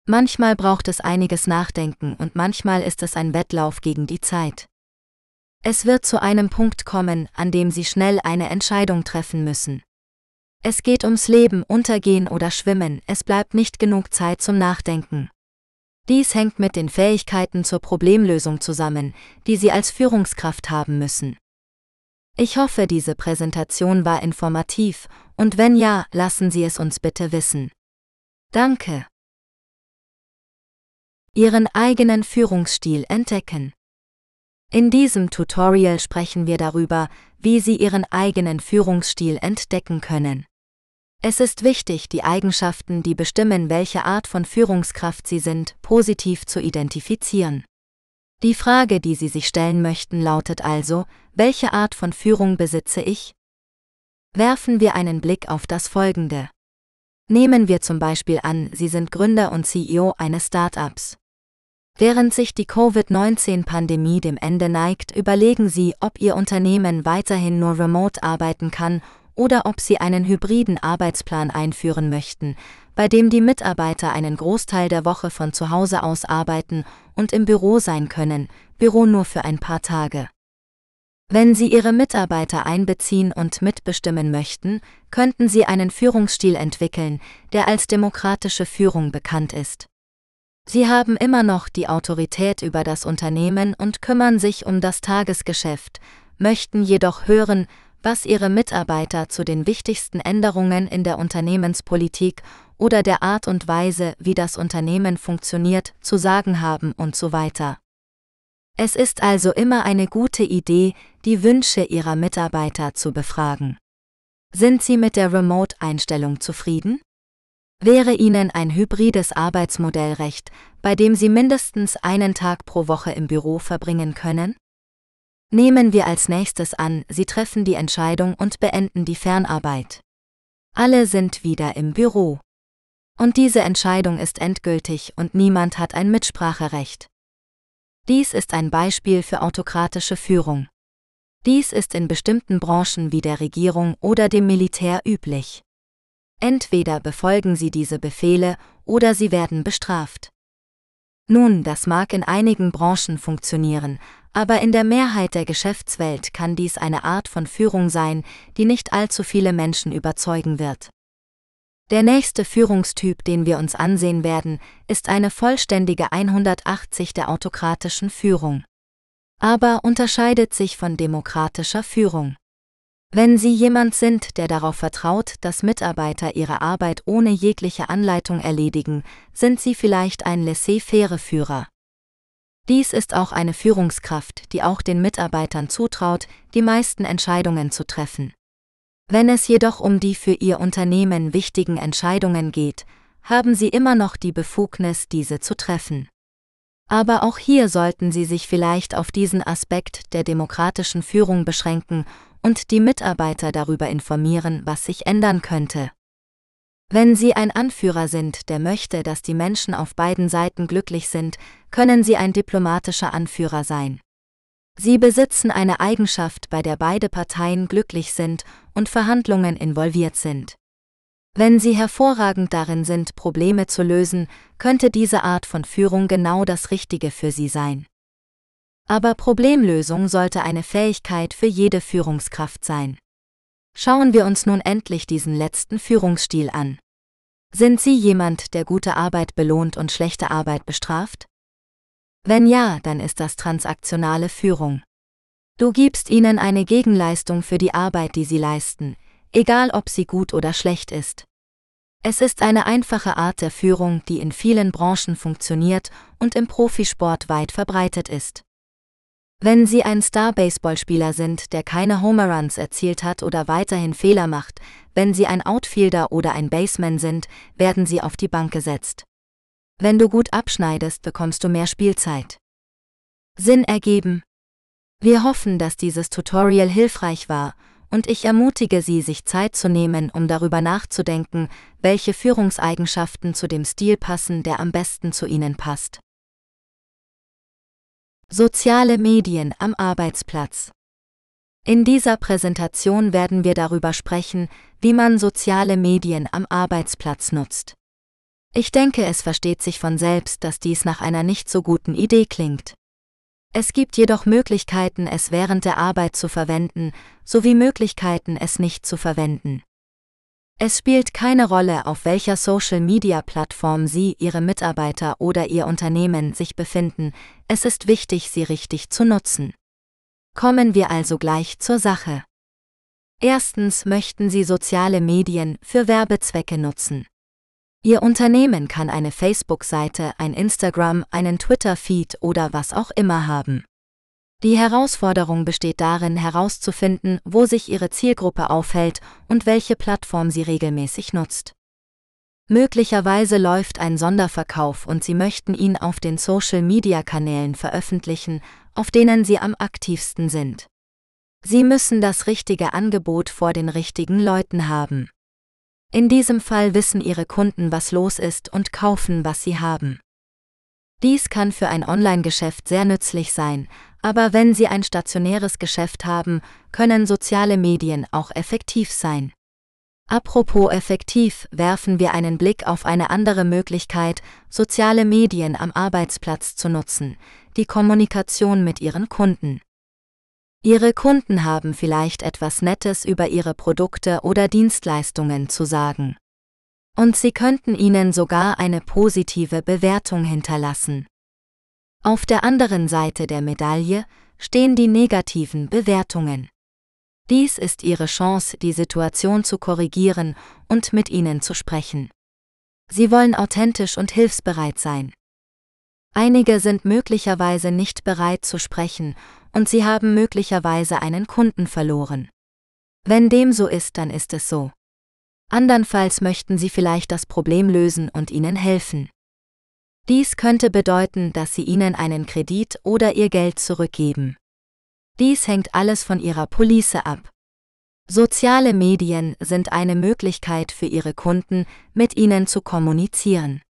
Manchmal braucht es einiges Nachdenken und manchmal ist es ein Wettlauf gegen die Zeit. Es wird zu einem Punkt kommen, an dem Sie schnell eine Entscheidung treffen müssen. Es geht ums Leben, Untergehen oder Schwimmen, es bleibt nicht genug Zeit zum Nachdenken. Dies hängt mit den Fähigkeiten zur Problemlösung zusammen, die Sie als Führungskraft haben müssen. Ich hoffe, diese Präsentation war informativ, und wenn ja, lassen Sie es uns bitte wissen. Danke. Ihren eigenen Führungsstil entdecken. In diesem Tutorial sprechen wir darüber, wie Sie Ihren eigenen Führungsstil entdecken können. Es ist wichtig, die Eigenschaften, die bestimmen, welche Art von Führungskraft Sie sind, positiv zu identifizieren. Die Frage, die Sie sich stellen möchten, lautet also, welche Art von Führung besitze ich? Werfen wir einen Blick auf das Folgende. Nehmen wir zum Beispiel an, Sie sind Gründer und CEO eines Startups. Während sich die Covid-19-Pandemie dem Ende neigt, überlegen Sie, ob Ihr Unternehmen weiterhin nur remote arbeiten kann oder ob sie einen hybriden Arbeitsplan einführen möchten, bei dem die Mitarbeiter einen Großteil der Woche von zu Hause aus arbeiten und im Büro sein können, Büro nur für ein paar Tage. Wenn Sie Ihre Mitarbeiter einbeziehen und mitbestimmen möchten, könnten Sie einen Führungsstil entwickeln, der als demokratische Führung bekannt ist. Sie haben immer noch die Autorität über das Unternehmen und kümmern sich um das Tagesgeschäft, möchten jedoch hören, was ihre Mitarbeiter zu den wichtigsten Änderungen in der Unternehmenspolitik oder der Art und Weise, wie das Unternehmen funktioniert, zu sagen haben und so weiter. Es ist also immer eine gute Idee, die Wünsche ihrer Mitarbeiter zu befragen. Sind sie mit der Remote-Einstellung zufrieden? Wäre Ihnen ein hybrides Arbeitsmodell recht, bei dem Sie mindestens einen Tag pro Woche im Büro verbringen können? Nehmen wir als nächstes an, Sie treffen die Entscheidung und beenden die Fernarbeit. Alle sind wieder im Büro. Und diese Entscheidung ist endgültig und niemand hat ein Mitspracherecht. Dies ist ein Beispiel für autokratische Führung. Dies ist in bestimmten Branchen wie der Regierung oder dem Militär üblich. Entweder befolgen Sie diese Befehle oder Sie werden bestraft. Nun, das mag in einigen Branchen funktionieren, aber in der Mehrheit der Geschäftswelt kann dies eine Art von Führung sein, die nicht allzu viele Menschen überzeugen wird. Der nächste Führungstyp, den wir uns ansehen werden, ist eine vollständige 180 der autokratischen Führung. Aber unterscheidet sich von demokratischer Führung. Wenn Sie jemand sind, der darauf vertraut, dass Mitarbeiter ihre Arbeit ohne jegliche Anleitung erledigen, sind Sie vielleicht ein laissez-faire Führer. Dies ist auch eine Führungskraft, die auch den Mitarbeitern zutraut, die meisten Entscheidungen zu treffen. Wenn es jedoch um die für ihr Unternehmen wichtigen Entscheidungen geht, haben sie immer noch die Befugnis, diese zu treffen. Aber auch hier sollten Sie sich vielleicht auf diesen Aspekt der demokratischen Führung beschränken und die Mitarbeiter darüber informieren, was sich ändern könnte. Wenn Sie ein Anführer sind, der möchte, dass die Menschen auf beiden Seiten glücklich sind, können Sie ein diplomatischer Anführer sein. Sie besitzen eine Eigenschaft, bei der beide Parteien glücklich sind und Verhandlungen involviert sind. Wenn Sie hervorragend darin sind, Probleme zu lösen, könnte diese Art von Führung genau das Richtige für Sie sein. Aber Problemlösung sollte eine Fähigkeit für jede Führungskraft sein. Schauen wir uns nun endlich diesen letzten Führungsstil an. Sind Sie jemand, der gute Arbeit belohnt und schlechte Arbeit bestraft? Wenn ja, dann ist das transaktionale Führung. Du gibst ihnen eine Gegenleistung für die Arbeit, die sie leisten, egal ob sie gut oder schlecht ist. Es ist eine einfache Art der Führung, die in vielen Branchen funktioniert und im Profisport weit verbreitet ist. Wenn Sie ein Star-Baseballspieler sind, der keine Homeruns erzielt hat oder weiterhin Fehler macht, wenn Sie ein Outfielder oder ein Baseman sind, werden Sie auf die Bank gesetzt. Wenn du gut abschneidest, bekommst du mehr Spielzeit. Sinn ergeben. Wir hoffen, dass dieses Tutorial hilfreich war, und ich ermutige Sie, sich Zeit zu nehmen, um darüber nachzudenken, welche Führungseigenschaften zu dem Stil passen, der am besten zu Ihnen passt. Soziale Medien am Arbeitsplatz. In dieser Präsentation werden wir darüber sprechen, wie man soziale Medien am Arbeitsplatz nutzt. Ich denke, es versteht sich von selbst, dass dies nach einer nicht so guten Idee klingt. Es gibt jedoch Möglichkeiten, es während der Arbeit zu verwenden, sowie Möglichkeiten, es nicht zu verwenden. Es spielt keine Rolle, auf welcher Social-Media-Plattform Sie, Ihre Mitarbeiter oder Ihr Unternehmen sich befinden, es ist wichtig, sie richtig zu nutzen. Kommen wir also gleich zur Sache. Erstens möchten Sie soziale Medien für Werbezwecke nutzen. Ihr Unternehmen kann eine Facebook-Seite, ein Instagram, einen Twitter-Feed oder was auch immer haben. Die Herausforderung besteht darin, herauszufinden, wo sich Ihre Zielgruppe aufhält und welche Plattform sie regelmäßig nutzt. Möglicherweise läuft ein Sonderverkauf und Sie möchten ihn auf den Social-Media-Kanälen veröffentlichen, auf denen Sie am aktivsten sind. Sie müssen das richtige Angebot vor den richtigen Leuten haben. In diesem Fall wissen Ihre Kunden, was los ist und kaufen, was Sie haben. Dies kann für ein Online-Geschäft sehr nützlich sein, aber wenn Sie ein stationäres Geschäft haben, können soziale Medien auch effektiv sein. Apropos effektiv, werfen wir einen Blick auf eine andere Möglichkeit, soziale Medien am Arbeitsplatz zu nutzen, die Kommunikation mit Ihren Kunden. Ihre Kunden haben vielleicht etwas Nettes über Ihre Produkte oder Dienstleistungen zu sagen. Und sie könnten ihnen sogar eine positive Bewertung hinterlassen. Auf der anderen Seite der Medaille stehen die negativen Bewertungen. Dies ist ihre Chance, die Situation zu korrigieren und mit ihnen zu sprechen. Sie wollen authentisch und hilfsbereit sein. Einige sind möglicherweise nicht bereit zu sprechen und sie haben möglicherweise einen Kunden verloren. Wenn dem so ist, dann ist es so andernfalls möchten sie vielleicht das Problem lösen und ihnen helfen. Dies könnte bedeuten, dass sie ihnen einen Kredit oder ihr Geld zurückgeben. Dies hängt alles von ihrer Police ab. Soziale Medien sind eine Möglichkeit für ihre Kunden, mit ihnen zu kommunizieren.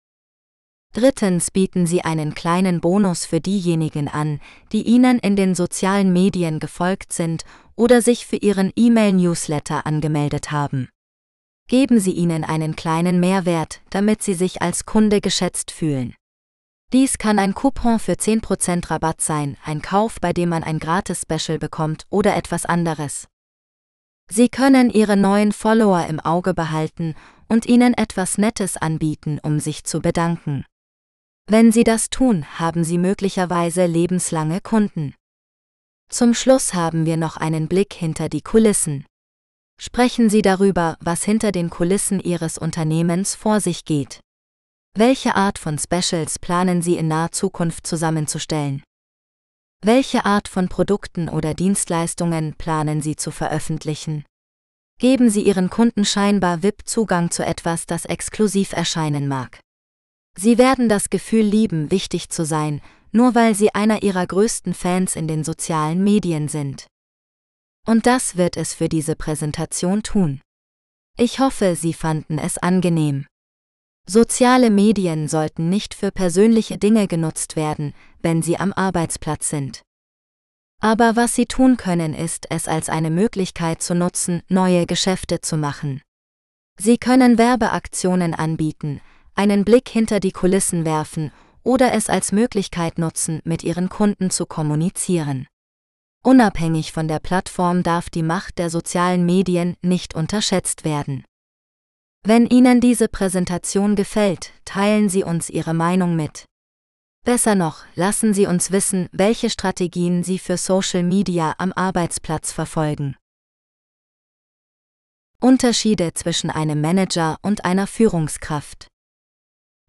Drittens bieten sie einen kleinen Bonus für diejenigen an, die ihnen in den sozialen Medien gefolgt sind oder sich für ihren E-Mail-Newsletter angemeldet haben. Geben Sie ihnen einen kleinen Mehrwert, damit sie sich als Kunde geschätzt fühlen. Dies kann ein Coupon für 10% Rabatt sein, ein Kauf, bei dem man ein Gratis-Special bekommt oder etwas anderes. Sie können Ihre neuen Follower im Auge behalten und ihnen etwas Nettes anbieten, um sich zu bedanken. Wenn Sie das tun, haben Sie möglicherweise lebenslange Kunden. Zum Schluss haben wir noch einen Blick hinter die Kulissen. Sprechen Sie darüber, was hinter den Kulissen Ihres Unternehmens vor sich geht. Welche Art von Specials planen Sie in naher Zukunft zusammenzustellen? Welche Art von Produkten oder Dienstleistungen planen Sie zu veröffentlichen? Geben Sie Ihren Kunden scheinbar VIP-Zugang zu etwas, das exklusiv erscheinen mag. Sie werden das Gefühl lieben, wichtig zu sein, nur weil Sie einer Ihrer größten Fans in den sozialen Medien sind. Und das wird es für diese Präsentation tun. Ich hoffe, Sie fanden es angenehm. Soziale Medien sollten nicht für persönliche Dinge genutzt werden, wenn Sie am Arbeitsplatz sind. Aber was Sie tun können, ist es als eine Möglichkeit zu nutzen, neue Geschäfte zu machen. Sie können Werbeaktionen anbieten, einen Blick hinter die Kulissen werfen oder es als Möglichkeit nutzen, mit Ihren Kunden zu kommunizieren. Unabhängig von der Plattform darf die Macht der sozialen Medien nicht unterschätzt werden. Wenn Ihnen diese Präsentation gefällt, teilen Sie uns Ihre Meinung mit. Besser noch, lassen Sie uns wissen, welche Strategien Sie für Social Media am Arbeitsplatz verfolgen. Unterschiede zwischen einem Manager und einer Führungskraft.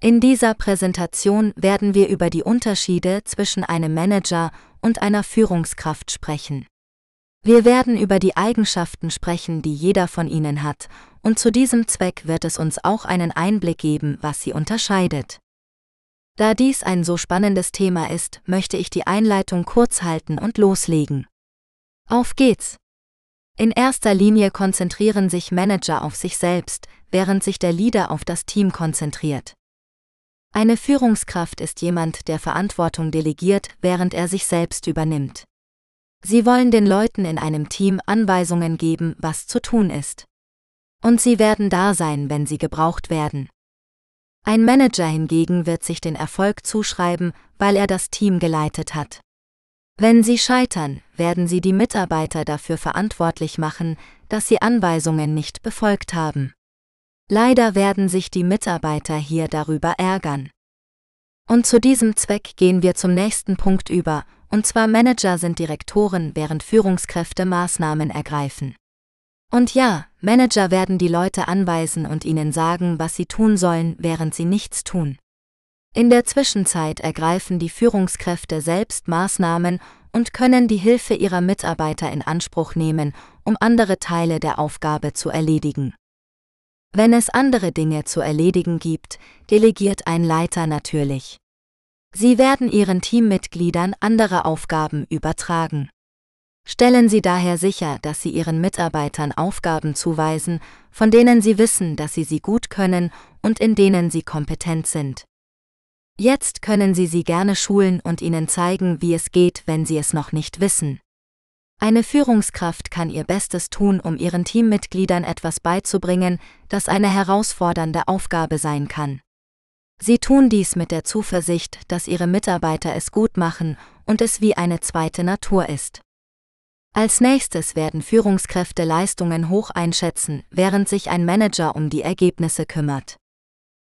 In dieser Präsentation werden wir über die Unterschiede zwischen einem Manager und einer Führungskraft sprechen. Wir werden über die Eigenschaften sprechen, die jeder von ihnen hat, und zu diesem Zweck wird es uns auch einen Einblick geben, was sie unterscheidet. Da dies ein so spannendes Thema ist, möchte ich die Einleitung kurz halten und loslegen. Auf geht's! In erster Linie konzentrieren sich Manager auf sich selbst, während sich der Leader auf das Team konzentriert. Eine Führungskraft ist jemand, der Verantwortung delegiert, während er sich selbst übernimmt. Sie wollen den Leuten in einem Team Anweisungen geben, was zu tun ist. Und sie werden da sein, wenn sie gebraucht werden. Ein Manager hingegen wird sich den Erfolg zuschreiben, weil er das Team geleitet hat. Wenn sie scheitern, werden sie die Mitarbeiter dafür verantwortlich machen, dass sie Anweisungen nicht befolgt haben. Leider werden sich die Mitarbeiter hier darüber ärgern. Und zu diesem Zweck gehen wir zum nächsten Punkt über, und zwar Manager sind Direktoren, während Führungskräfte Maßnahmen ergreifen. Und ja, Manager werden die Leute anweisen und ihnen sagen, was sie tun sollen, während sie nichts tun. In der Zwischenzeit ergreifen die Führungskräfte selbst Maßnahmen und können die Hilfe ihrer Mitarbeiter in Anspruch nehmen, um andere Teile der Aufgabe zu erledigen. Wenn es andere Dinge zu erledigen gibt, delegiert ein Leiter natürlich. Sie werden ihren Teammitgliedern andere Aufgaben übertragen. Stellen Sie daher sicher, dass Sie Ihren Mitarbeitern Aufgaben zuweisen, von denen Sie wissen, dass Sie sie gut können und in denen Sie kompetent sind. Jetzt können Sie sie gerne schulen und ihnen zeigen, wie es geht, wenn Sie es noch nicht wissen. Eine Führungskraft kann ihr Bestes tun, um ihren Teammitgliedern etwas beizubringen, das eine herausfordernde Aufgabe sein kann. Sie tun dies mit der Zuversicht, dass ihre Mitarbeiter es gut machen und es wie eine zweite Natur ist. Als nächstes werden Führungskräfte Leistungen hoch einschätzen, während sich ein Manager um die Ergebnisse kümmert.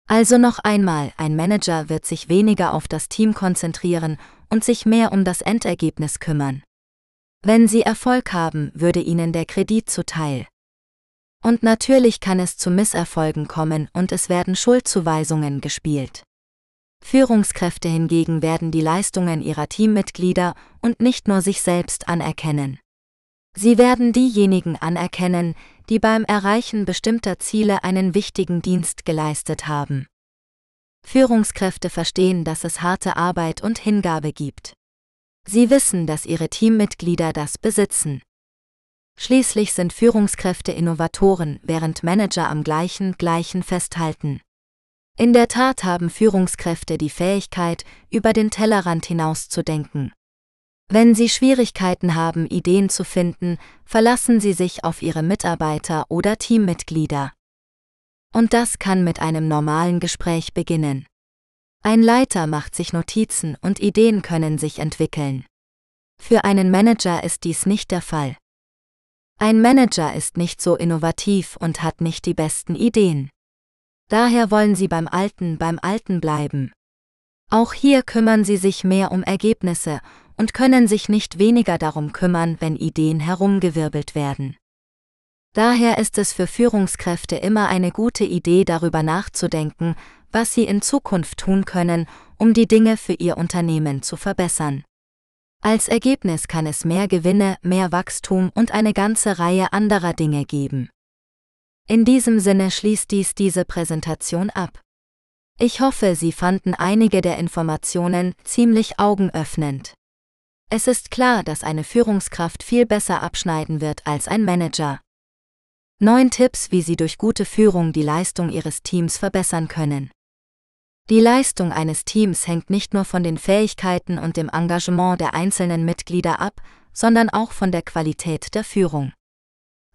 Also noch einmal, ein Manager wird sich weniger auf das Team konzentrieren und sich mehr um das Endergebnis kümmern. Wenn sie Erfolg haben, würde ihnen der Kredit zuteil. Und natürlich kann es zu Misserfolgen kommen und es werden Schuldzuweisungen gespielt. Führungskräfte hingegen werden die Leistungen ihrer Teammitglieder und nicht nur sich selbst anerkennen. Sie werden diejenigen anerkennen, die beim Erreichen bestimmter Ziele einen wichtigen Dienst geleistet haben. Führungskräfte verstehen, dass es harte Arbeit und Hingabe gibt. Sie wissen, dass ihre Teammitglieder das besitzen. Schließlich sind Führungskräfte Innovatoren, während Manager am gleichen gleichen festhalten. In der Tat haben Führungskräfte die Fähigkeit, über den Tellerrand hinaus zu denken. Wenn Sie Schwierigkeiten haben, Ideen zu finden, verlassen Sie sich auf Ihre Mitarbeiter oder Teammitglieder. Und das kann mit einem normalen Gespräch beginnen. Ein Leiter macht sich Notizen und Ideen können sich entwickeln. Für einen Manager ist dies nicht der Fall. Ein Manager ist nicht so innovativ und hat nicht die besten Ideen. Daher wollen Sie beim Alten beim Alten bleiben. Auch hier kümmern Sie sich mehr um Ergebnisse und können sich nicht weniger darum kümmern, wenn Ideen herumgewirbelt werden. Daher ist es für Führungskräfte immer eine gute Idee darüber nachzudenken, was sie in Zukunft tun können, um die Dinge für ihr Unternehmen zu verbessern. Als Ergebnis kann es mehr Gewinne, mehr Wachstum und eine ganze Reihe anderer Dinge geben. In diesem Sinne schließt dies diese Präsentation ab. Ich hoffe, Sie fanden einige der Informationen ziemlich augenöffnend. Es ist klar, dass eine Führungskraft viel besser abschneiden wird als ein Manager. Neun Tipps, wie Sie durch gute Führung die Leistung Ihres Teams verbessern können. Die Leistung eines Teams hängt nicht nur von den Fähigkeiten und dem Engagement der einzelnen Mitglieder ab, sondern auch von der Qualität der Führung.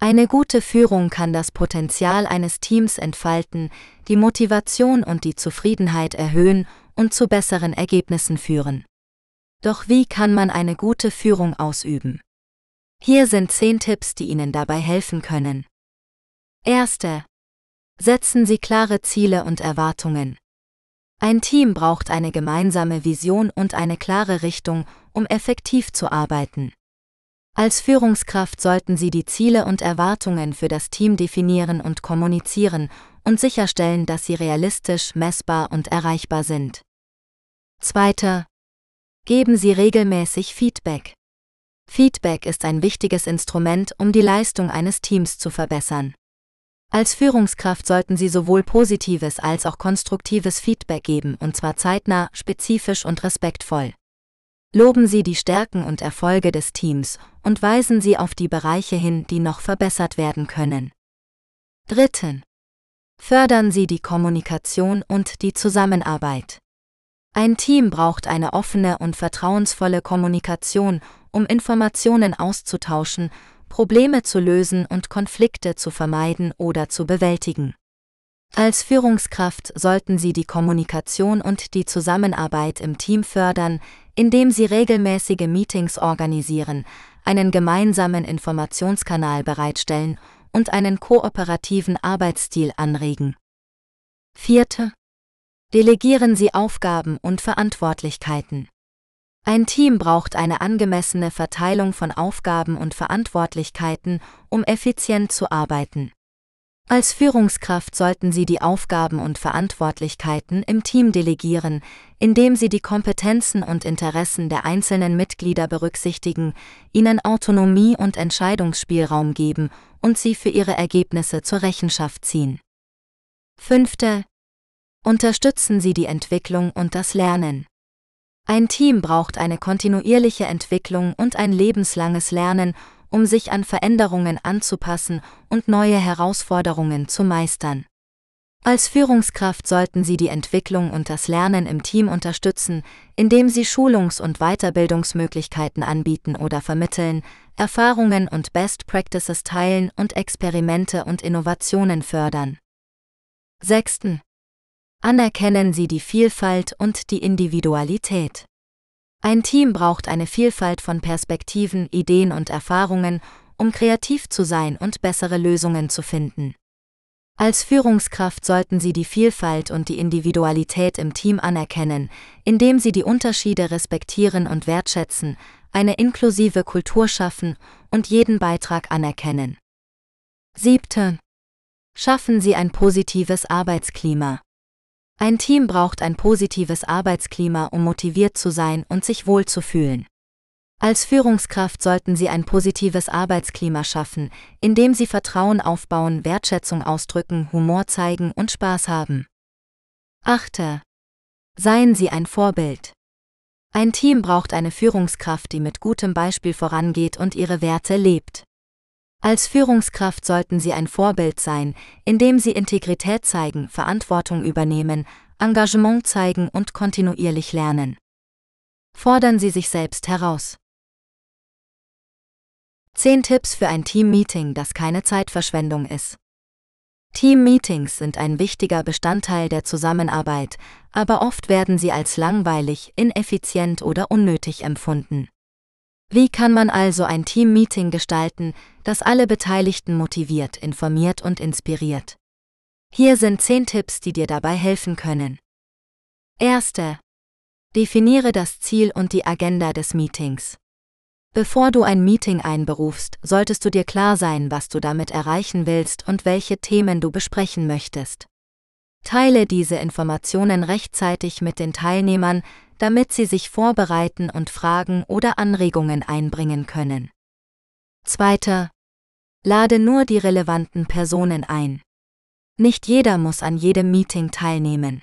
Eine gute Führung kann das Potenzial eines Teams entfalten, die Motivation und die Zufriedenheit erhöhen und zu besseren Ergebnissen führen. Doch wie kann man eine gute Führung ausüben? Hier sind zehn Tipps, die Ihnen dabei helfen können. Erste. Setzen Sie klare Ziele und Erwartungen. Ein Team braucht eine gemeinsame Vision und eine klare Richtung, um effektiv zu arbeiten. Als Führungskraft sollten Sie die Ziele und Erwartungen für das Team definieren und kommunizieren und sicherstellen, dass sie realistisch, messbar und erreichbar sind. Zweiter. Geben Sie regelmäßig Feedback. Feedback ist ein wichtiges Instrument, um die Leistung eines Teams zu verbessern. Als Führungskraft sollten Sie sowohl positives als auch konstruktives Feedback geben, und zwar zeitnah, spezifisch und respektvoll. Loben Sie die Stärken und Erfolge des Teams und weisen Sie auf die Bereiche hin, die noch verbessert werden können. Dritten. Fördern Sie die Kommunikation und die Zusammenarbeit. Ein Team braucht eine offene und vertrauensvolle Kommunikation, um Informationen auszutauschen Probleme zu lösen und Konflikte zu vermeiden oder zu bewältigen. Als Führungskraft sollten Sie die Kommunikation und die Zusammenarbeit im Team fördern, indem Sie regelmäßige Meetings organisieren, einen gemeinsamen Informationskanal bereitstellen und einen kooperativen Arbeitsstil anregen. Vierte. Delegieren Sie Aufgaben und Verantwortlichkeiten. Ein Team braucht eine angemessene Verteilung von Aufgaben und Verantwortlichkeiten, um effizient zu arbeiten. Als Führungskraft sollten Sie die Aufgaben und Verantwortlichkeiten im Team delegieren, indem Sie die Kompetenzen und Interessen der einzelnen Mitglieder berücksichtigen, ihnen Autonomie und Entscheidungsspielraum geben und sie für ihre Ergebnisse zur Rechenschaft ziehen. Fünfte. Unterstützen Sie die Entwicklung und das Lernen. Ein Team braucht eine kontinuierliche Entwicklung und ein lebenslanges Lernen, um sich an Veränderungen anzupassen und neue Herausforderungen zu meistern. Als Führungskraft sollten Sie die Entwicklung und das Lernen im Team unterstützen, indem Sie Schulungs- und Weiterbildungsmöglichkeiten anbieten oder vermitteln, Erfahrungen und Best Practices teilen und Experimente und Innovationen fördern. Sechsten. Anerkennen Sie die Vielfalt und die Individualität. Ein Team braucht eine Vielfalt von Perspektiven, Ideen und Erfahrungen, um kreativ zu sein und bessere Lösungen zu finden. Als Führungskraft sollten Sie die Vielfalt und die Individualität im Team anerkennen, indem Sie die Unterschiede respektieren und wertschätzen, eine inklusive Kultur schaffen und jeden Beitrag anerkennen. Siebte. Schaffen Sie ein positives Arbeitsklima. Ein Team braucht ein positives Arbeitsklima, um motiviert zu sein und sich wohl zu fühlen. Als Führungskraft sollten Sie ein positives Arbeitsklima schaffen, indem Sie Vertrauen aufbauen, Wertschätzung ausdrücken, Humor zeigen und Spaß haben. Achte. Seien Sie ein Vorbild. Ein Team braucht eine Führungskraft, die mit gutem Beispiel vorangeht und ihre Werte lebt. Als Führungskraft sollten Sie ein Vorbild sein, indem Sie Integrität zeigen, Verantwortung übernehmen, Engagement zeigen und kontinuierlich lernen. Fordern Sie sich selbst heraus. 10 Tipps für ein Team-Meeting, das keine Zeitverschwendung ist. Team-Meetings sind ein wichtiger Bestandteil der Zusammenarbeit, aber oft werden sie als langweilig, ineffizient oder unnötig empfunden. Wie kann man also ein Team-Meeting gestalten, das alle Beteiligten motiviert, informiert und inspiriert? Hier sind 10 Tipps, die dir dabei helfen können. Erste. Definiere das Ziel und die Agenda des Meetings. Bevor du ein Meeting einberufst, solltest du dir klar sein, was du damit erreichen willst und welche Themen du besprechen möchtest. Teile diese Informationen rechtzeitig mit den Teilnehmern, damit sie sich vorbereiten und Fragen oder Anregungen einbringen können. Zweiter. Lade nur die relevanten Personen ein. Nicht jeder muss an jedem Meeting teilnehmen.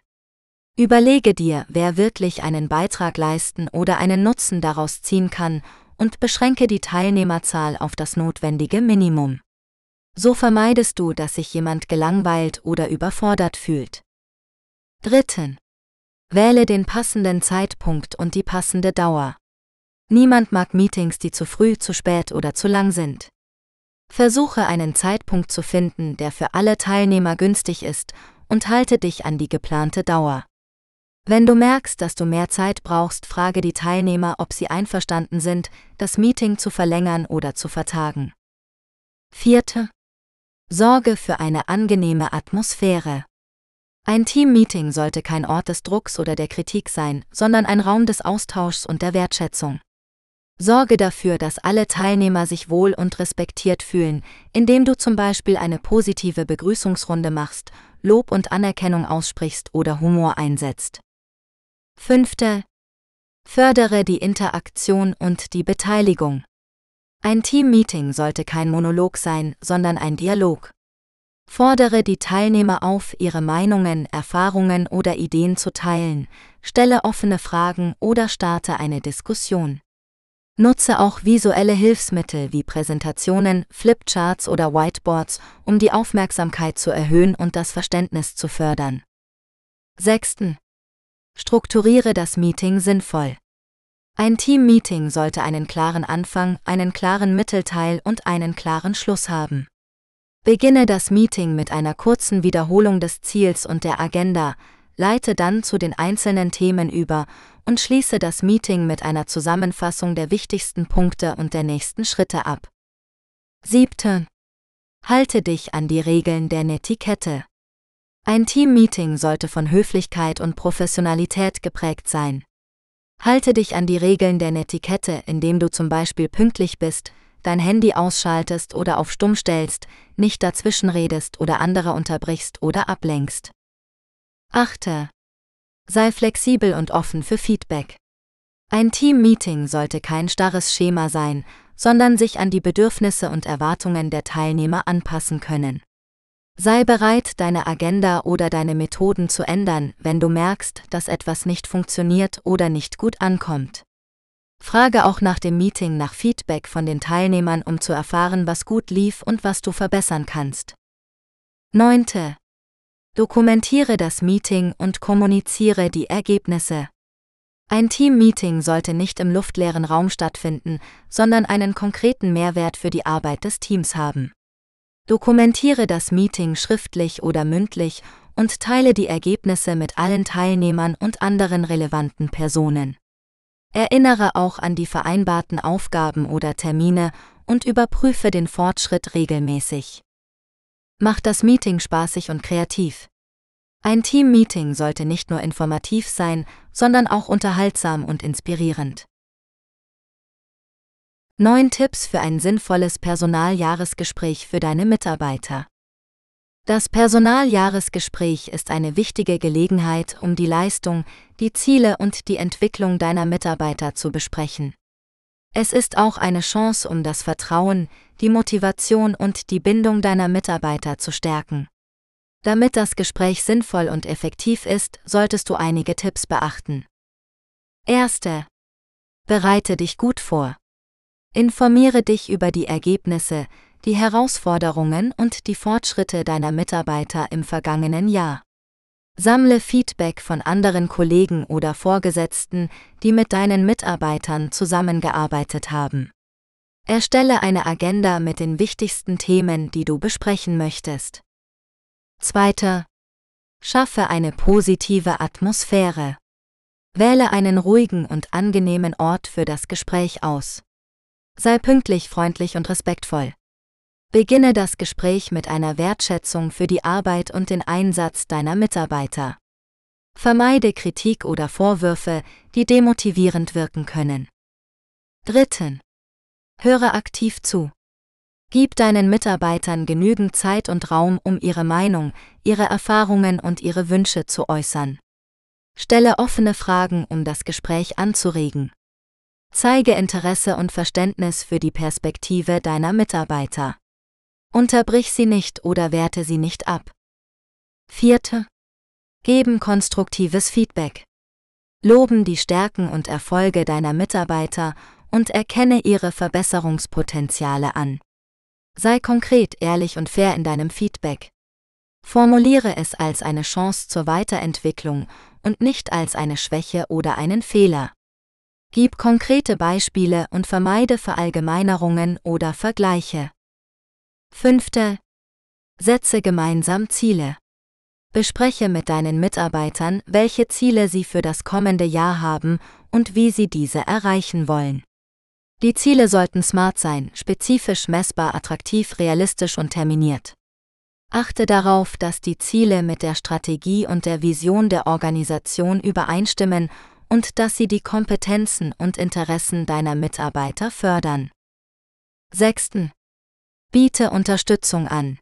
Überlege dir, wer wirklich einen Beitrag leisten oder einen Nutzen daraus ziehen kann und beschränke die Teilnehmerzahl auf das notwendige Minimum. So vermeidest du, dass sich jemand gelangweilt oder überfordert fühlt. Dritten. Wähle den passenden Zeitpunkt und die passende Dauer. Niemand mag Meetings, die zu früh, zu spät oder zu lang sind. Versuche einen Zeitpunkt zu finden, der für alle Teilnehmer günstig ist, und halte dich an die geplante Dauer. Wenn du merkst, dass du mehr Zeit brauchst, frage die Teilnehmer, ob sie einverstanden sind, das Meeting zu verlängern oder zu vertagen. Vierte. Sorge für eine angenehme Atmosphäre. Ein Teammeeting sollte kein Ort des Drucks oder der Kritik sein, sondern ein Raum des Austauschs und der Wertschätzung. Sorge dafür, dass alle Teilnehmer sich wohl und respektiert fühlen, indem du zum Beispiel eine positive Begrüßungsrunde machst, Lob und Anerkennung aussprichst oder Humor einsetzt. Fünfte. Fördere die Interaktion und die Beteiligung. Ein Teammeeting sollte kein Monolog sein, sondern ein Dialog. Fordere die Teilnehmer auf, ihre Meinungen, Erfahrungen oder Ideen zu teilen, stelle offene Fragen oder starte eine Diskussion. Nutze auch visuelle Hilfsmittel wie Präsentationen, Flipcharts oder Whiteboards, um die Aufmerksamkeit zu erhöhen und das Verständnis zu fördern. 6. Strukturiere das Meeting sinnvoll. Ein Team-Meeting sollte einen klaren Anfang, einen klaren Mittelteil und einen klaren Schluss haben. Beginne das Meeting mit einer kurzen Wiederholung des Ziels und der Agenda, leite dann zu den einzelnen Themen über und schließe das Meeting mit einer Zusammenfassung der wichtigsten Punkte und der nächsten Schritte ab. 7. Halte dich an die Regeln der Netiquette. Ein Teammeeting sollte von Höflichkeit und Professionalität geprägt sein. Halte dich an die Regeln der Netiquette, indem du zum Beispiel pünktlich bist, dein Handy ausschaltest oder auf Stumm stellst, nicht dazwischenredest oder andere unterbrichst oder ablenkst. 8. Sei flexibel und offen für Feedback. Ein Team-Meeting sollte kein starres Schema sein, sondern sich an die Bedürfnisse und Erwartungen der Teilnehmer anpassen können. Sei bereit, deine Agenda oder deine Methoden zu ändern, wenn du merkst, dass etwas nicht funktioniert oder nicht gut ankommt. Frage auch nach dem Meeting nach Feedback von den Teilnehmern, um zu erfahren, was gut lief und was du verbessern kannst. 9. Dokumentiere das Meeting und kommuniziere die Ergebnisse. Ein Team-Meeting sollte nicht im luftleeren Raum stattfinden, sondern einen konkreten Mehrwert für die Arbeit des Teams haben. Dokumentiere das Meeting schriftlich oder mündlich und teile die Ergebnisse mit allen Teilnehmern und anderen relevanten Personen. Erinnere auch an die vereinbarten Aufgaben oder Termine und überprüfe den Fortschritt regelmäßig. Macht das Meeting spaßig und kreativ. Ein Team-Meeting sollte nicht nur informativ sein, sondern auch unterhaltsam und inspirierend. 9 Tipps für ein sinnvolles Personaljahresgespräch für deine Mitarbeiter. Das Personaljahresgespräch ist eine wichtige Gelegenheit, um die Leistung, die Ziele und die Entwicklung deiner Mitarbeiter zu besprechen. Es ist auch eine Chance, um das Vertrauen, die Motivation und die Bindung deiner Mitarbeiter zu stärken. Damit das Gespräch sinnvoll und effektiv ist, solltest du einige Tipps beachten. Erste. Bereite dich gut vor. Informiere dich über die Ergebnisse, die Herausforderungen und die Fortschritte deiner Mitarbeiter im vergangenen Jahr. Sammle Feedback von anderen Kollegen oder Vorgesetzten, die mit deinen Mitarbeitern zusammengearbeitet haben. Erstelle eine Agenda mit den wichtigsten Themen, die du besprechen möchtest. Zweiter. Schaffe eine positive Atmosphäre. Wähle einen ruhigen und angenehmen Ort für das Gespräch aus. Sei pünktlich, freundlich und respektvoll. Beginne das Gespräch mit einer Wertschätzung für die Arbeit und den Einsatz deiner Mitarbeiter. Vermeide Kritik oder Vorwürfe, die demotivierend wirken können. Dritten. Höre aktiv zu. Gib deinen Mitarbeitern genügend Zeit und Raum, um ihre Meinung, ihre Erfahrungen und ihre Wünsche zu äußern. Stelle offene Fragen, um das Gespräch anzuregen. Zeige Interesse und Verständnis für die Perspektive deiner Mitarbeiter. Unterbrich sie nicht oder werte sie nicht ab. Vierte. Geben konstruktives Feedback. Loben die Stärken und Erfolge deiner Mitarbeiter und erkenne ihre Verbesserungspotenziale an. Sei konkret, ehrlich und fair in deinem Feedback. Formuliere es als eine Chance zur Weiterentwicklung und nicht als eine Schwäche oder einen Fehler. Gib konkrete Beispiele und vermeide Verallgemeinerungen oder Vergleiche. Fünfte. Setze gemeinsam Ziele. Bespreche mit deinen Mitarbeitern, welche Ziele sie für das kommende Jahr haben und wie sie diese erreichen wollen. Die Ziele sollten smart sein, spezifisch messbar, attraktiv, realistisch und terminiert. Achte darauf, dass die Ziele mit der Strategie und der Vision der Organisation übereinstimmen und dass sie die Kompetenzen und Interessen deiner Mitarbeiter fördern. 6. Biete Unterstützung an.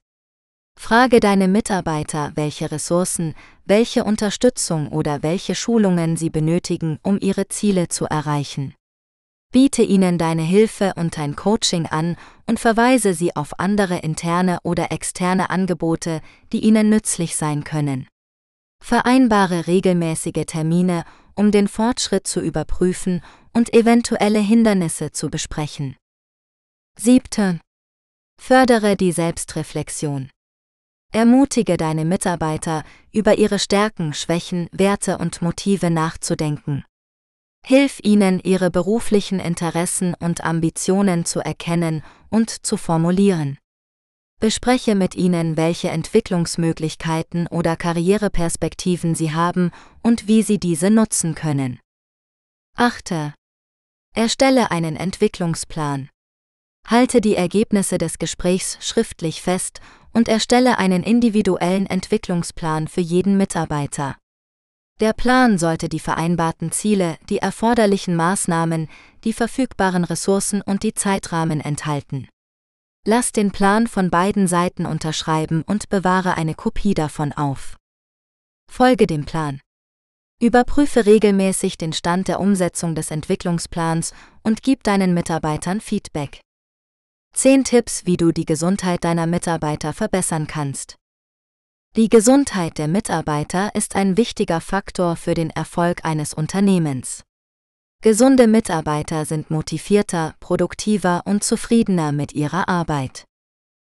Frage deine Mitarbeiter, welche Ressourcen, welche Unterstützung oder welche Schulungen sie benötigen, um ihre Ziele zu erreichen. Biete ihnen deine Hilfe und dein Coaching an und verweise sie auf andere interne oder externe Angebote, die ihnen nützlich sein können. Vereinbare regelmäßige Termine, um den Fortschritt zu überprüfen und eventuelle Hindernisse zu besprechen. 7. Fördere die Selbstreflexion. Ermutige deine Mitarbeiter, über ihre Stärken, Schwächen, Werte und Motive nachzudenken. Hilf ihnen, ihre beruflichen Interessen und Ambitionen zu erkennen und zu formulieren. Bespreche mit ihnen, welche Entwicklungsmöglichkeiten oder Karriereperspektiven sie haben und wie sie diese nutzen können. Achte. Erstelle einen Entwicklungsplan. Halte die Ergebnisse des Gesprächs schriftlich fest und erstelle einen individuellen Entwicklungsplan für jeden Mitarbeiter. Der Plan sollte die vereinbarten Ziele, die erforderlichen Maßnahmen, die verfügbaren Ressourcen und die Zeitrahmen enthalten. Lass den Plan von beiden Seiten unterschreiben und bewahre eine Kopie davon auf. Folge dem Plan. Überprüfe regelmäßig den Stand der Umsetzung des Entwicklungsplans und gib deinen Mitarbeitern Feedback. 10 Tipps, wie du die Gesundheit deiner Mitarbeiter verbessern kannst. Die Gesundheit der Mitarbeiter ist ein wichtiger Faktor für den Erfolg eines Unternehmens. Gesunde Mitarbeiter sind motivierter, produktiver und zufriedener mit ihrer Arbeit.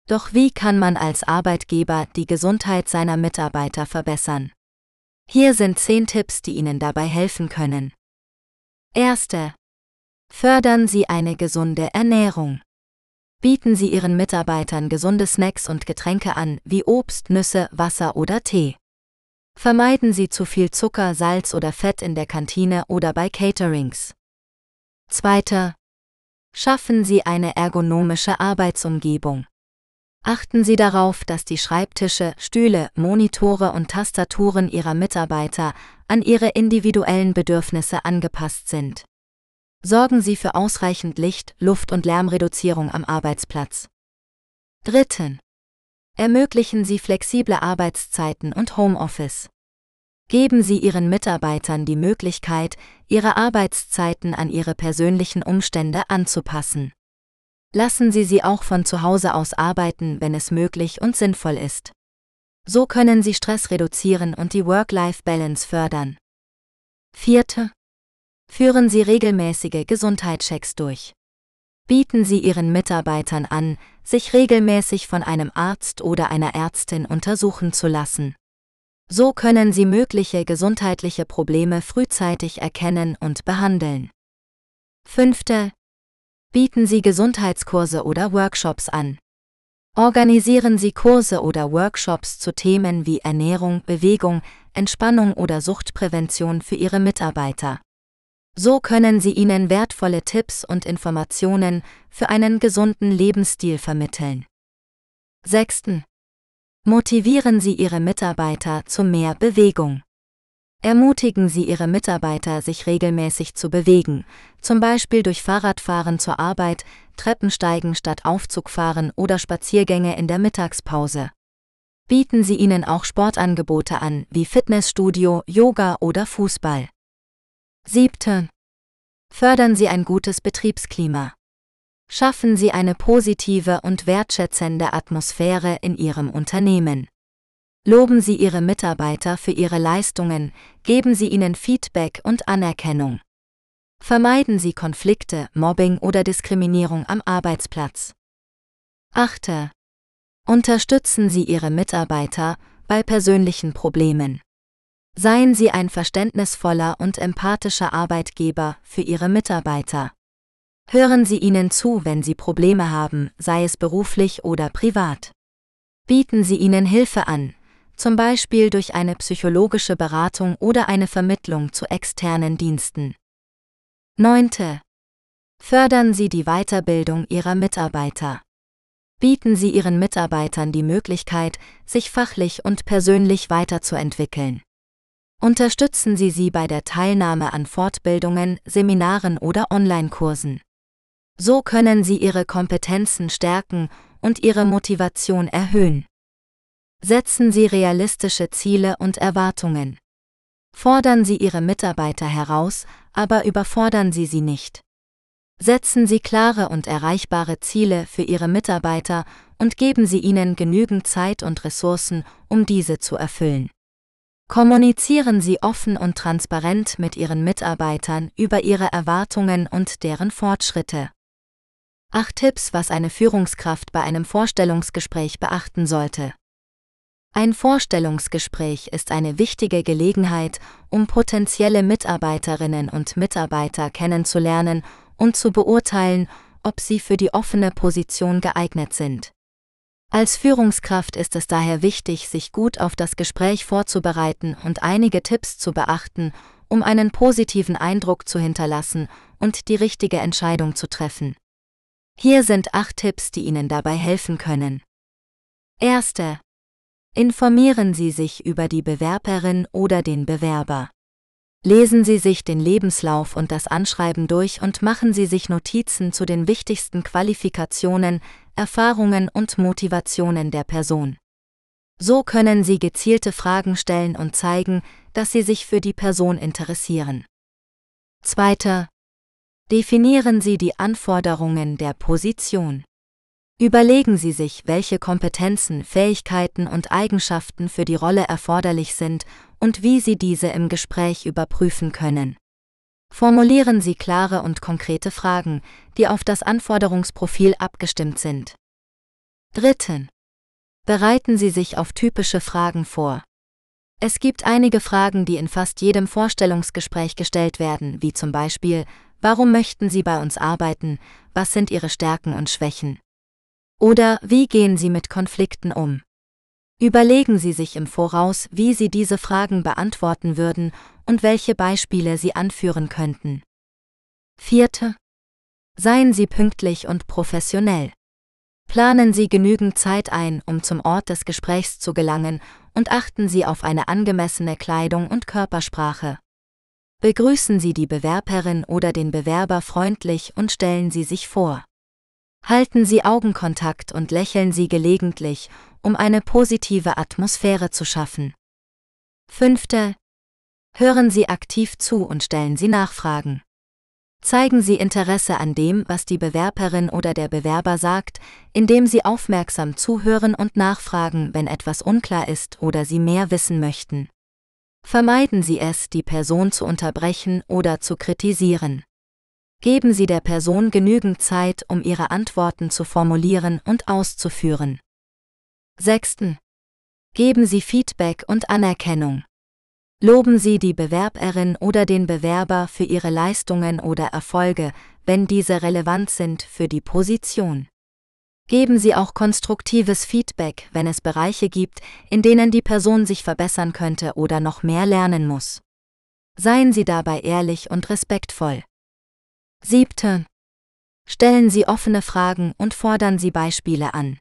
Doch wie kann man als Arbeitgeber die Gesundheit seiner Mitarbeiter verbessern? Hier sind zehn Tipps, die Ihnen dabei helfen können. Erste. Fördern Sie eine gesunde Ernährung bieten Sie Ihren Mitarbeitern gesunde Snacks und Getränke an, wie Obst, Nüsse, Wasser oder Tee. Vermeiden Sie zu viel Zucker, Salz oder Fett in der Kantine oder bei Caterings. Zweiter. Schaffen Sie eine ergonomische Arbeitsumgebung. Achten Sie darauf, dass die Schreibtische, Stühle, Monitore und Tastaturen Ihrer Mitarbeiter an ihre individuellen Bedürfnisse angepasst sind. Sorgen Sie für ausreichend Licht, Luft und Lärmreduzierung am Arbeitsplatz. Dritten. Ermöglichen Sie flexible Arbeitszeiten und Homeoffice. Geben Sie Ihren Mitarbeitern die Möglichkeit, ihre Arbeitszeiten an ihre persönlichen Umstände anzupassen. Lassen Sie sie auch von zu Hause aus arbeiten, wenn es möglich und sinnvoll ist. So können Sie Stress reduzieren und die Work-Life-Balance fördern. Vierte. Führen Sie regelmäßige Gesundheitschecks durch. Bieten Sie Ihren Mitarbeitern an, sich regelmäßig von einem Arzt oder einer Ärztin untersuchen zu lassen. So können Sie mögliche gesundheitliche Probleme frühzeitig erkennen und behandeln. 5. Bieten Sie Gesundheitskurse oder Workshops an. Organisieren Sie Kurse oder Workshops zu Themen wie Ernährung, Bewegung, Entspannung oder Suchtprävention für Ihre Mitarbeiter. So können Sie ihnen wertvolle Tipps und Informationen für einen gesunden Lebensstil vermitteln. 6. Motivieren Sie Ihre Mitarbeiter zu mehr Bewegung. Ermutigen Sie Ihre Mitarbeiter, sich regelmäßig zu bewegen, zum Beispiel durch Fahrradfahren zur Arbeit, Treppensteigen statt Aufzugfahren oder Spaziergänge in der Mittagspause. Bieten Sie ihnen auch Sportangebote an, wie Fitnessstudio, Yoga oder Fußball. 7. Fördern Sie ein gutes Betriebsklima. Schaffen Sie eine positive und wertschätzende Atmosphäre in Ihrem Unternehmen. Loben Sie Ihre Mitarbeiter für ihre Leistungen, geben Sie ihnen Feedback und Anerkennung. Vermeiden Sie Konflikte, Mobbing oder Diskriminierung am Arbeitsplatz. 8. Unterstützen Sie Ihre Mitarbeiter bei persönlichen Problemen. Seien Sie ein verständnisvoller und empathischer Arbeitgeber für Ihre Mitarbeiter. Hören Sie ihnen zu, wenn sie Probleme haben, sei es beruflich oder privat. Bieten Sie ihnen Hilfe an, zum Beispiel durch eine psychologische Beratung oder eine Vermittlung zu externen Diensten. 9. Fördern Sie die Weiterbildung Ihrer Mitarbeiter. Bieten Sie Ihren Mitarbeitern die Möglichkeit, sich fachlich und persönlich weiterzuentwickeln. Unterstützen Sie sie bei der Teilnahme an Fortbildungen, Seminaren oder Online-Kursen. So können Sie Ihre Kompetenzen stärken und Ihre Motivation erhöhen. Setzen Sie realistische Ziele und Erwartungen. Fordern Sie Ihre Mitarbeiter heraus, aber überfordern Sie sie nicht. Setzen Sie klare und erreichbare Ziele für Ihre Mitarbeiter und geben Sie ihnen genügend Zeit und Ressourcen, um diese zu erfüllen. Kommunizieren Sie offen und transparent mit Ihren Mitarbeitern über Ihre Erwartungen und deren Fortschritte. Acht Tipps, was eine Führungskraft bei einem Vorstellungsgespräch beachten sollte. Ein Vorstellungsgespräch ist eine wichtige Gelegenheit, um potenzielle Mitarbeiterinnen und Mitarbeiter kennenzulernen und zu beurteilen, ob sie für die offene Position geeignet sind. Als Führungskraft ist es daher wichtig, sich gut auf das Gespräch vorzubereiten und einige Tipps zu beachten, um einen positiven Eindruck zu hinterlassen und die richtige Entscheidung zu treffen. Hier sind acht Tipps, die Ihnen dabei helfen können. Erste. Informieren Sie sich über die Bewerberin oder den Bewerber. Lesen Sie sich den Lebenslauf und das Anschreiben durch und machen Sie sich Notizen zu den wichtigsten Qualifikationen, Erfahrungen und Motivationen der Person. So können Sie gezielte Fragen stellen und zeigen, dass Sie sich für die Person interessieren. Zweiter. Definieren Sie die Anforderungen der Position. Überlegen Sie sich, welche Kompetenzen, Fähigkeiten und Eigenschaften für die Rolle erforderlich sind und wie Sie diese im Gespräch überprüfen können. Formulieren Sie klare und konkrete Fragen, die auf das Anforderungsprofil abgestimmt sind. Dritten. Bereiten Sie sich auf typische Fragen vor. Es gibt einige Fragen, die in fast jedem Vorstellungsgespräch gestellt werden, wie zum Beispiel, warum möchten Sie bei uns arbeiten, was sind Ihre Stärken und Schwächen? Oder wie gehen Sie mit Konflikten um? Überlegen Sie sich im Voraus, wie Sie diese Fragen beantworten würden und welche Beispiele Sie anführen könnten. Vierte. Seien Sie pünktlich und professionell. Planen Sie genügend Zeit ein, um zum Ort des Gesprächs zu gelangen, und achten Sie auf eine angemessene Kleidung und Körpersprache. Begrüßen Sie die Bewerberin oder den Bewerber freundlich und stellen Sie sich vor. Halten Sie Augenkontakt und lächeln Sie gelegentlich, um eine positive Atmosphäre zu schaffen. Fünfte. Hören Sie aktiv zu und stellen Sie Nachfragen. Zeigen Sie Interesse an dem, was die Bewerberin oder der Bewerber sagt, indem Sie aufmerksam zuhören und nachfragen, wenn etwas unklar ist oder Sie mehr wissen möchten. Vermeiden Sie es, die Person zu unterbrechen oder zu kritisieren. Geben Sie der Person genügend Zeit, um ihre Antworten zu formulieren und auszuführen. 6. Geben Sie Feedback und Anerkennung. Loben Sie die Bewerberin oder den Bewerber für ihre Leistungen oder Erfolge, wenn diese relevant sind für die Position. Geben Sie auch konstruktives Feedback, wenn es Bereiche gibt, in denen die Person sich verbessern könnte oder noch mehr lernen muss. Seien Sie dabei ehrlich und respektvoll. Siebte. Stellen Sie offene Fragen und fordern Sie Beispiele an.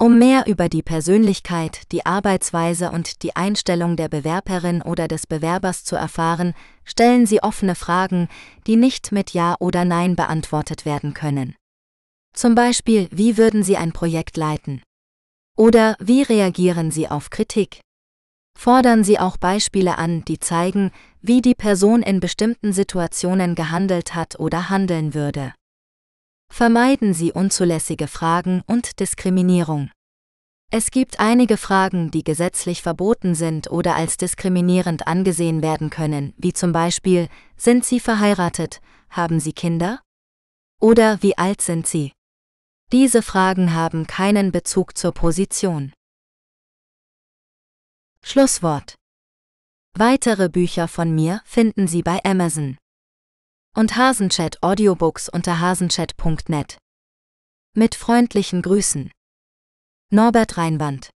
Um mehr über die Persönlichkeit, die Arbeitsweise und die Einstellung der Bewerberin oder des Bewerbers zu erfahren, stellen Sie offene Fragen, die nicht mit Ja oder Nein beantwortet werden können. Zum Beispiel, wie würden Sie ein Projekt leiten? Oder wie reagieren Sie auf Kritik? Fordern Sie auch Beispiele an, die zeigen, wie die Person in bestimmten Situationen gehandelt hat oder handeln würde. Vermeiden Sie unzulässige Fragen und Diskriminierung. Es gibt einige Fragen, die gesetzlich verboten sind oder als diskriminierend angesehen werden können, wie zum Beispiel, sind Sie verheiratet, haben Sie Kinder? Oder wie alt sind Sie? Diese Fragen haben keinen Bezug zur Position. Schlusswort. Weitere Bücher von mir finden Sie bei Amazon. Und Hasenchat Audiobooks unter hasenchat.net. Mit freundlichen Grüßen. Norbert Reinwand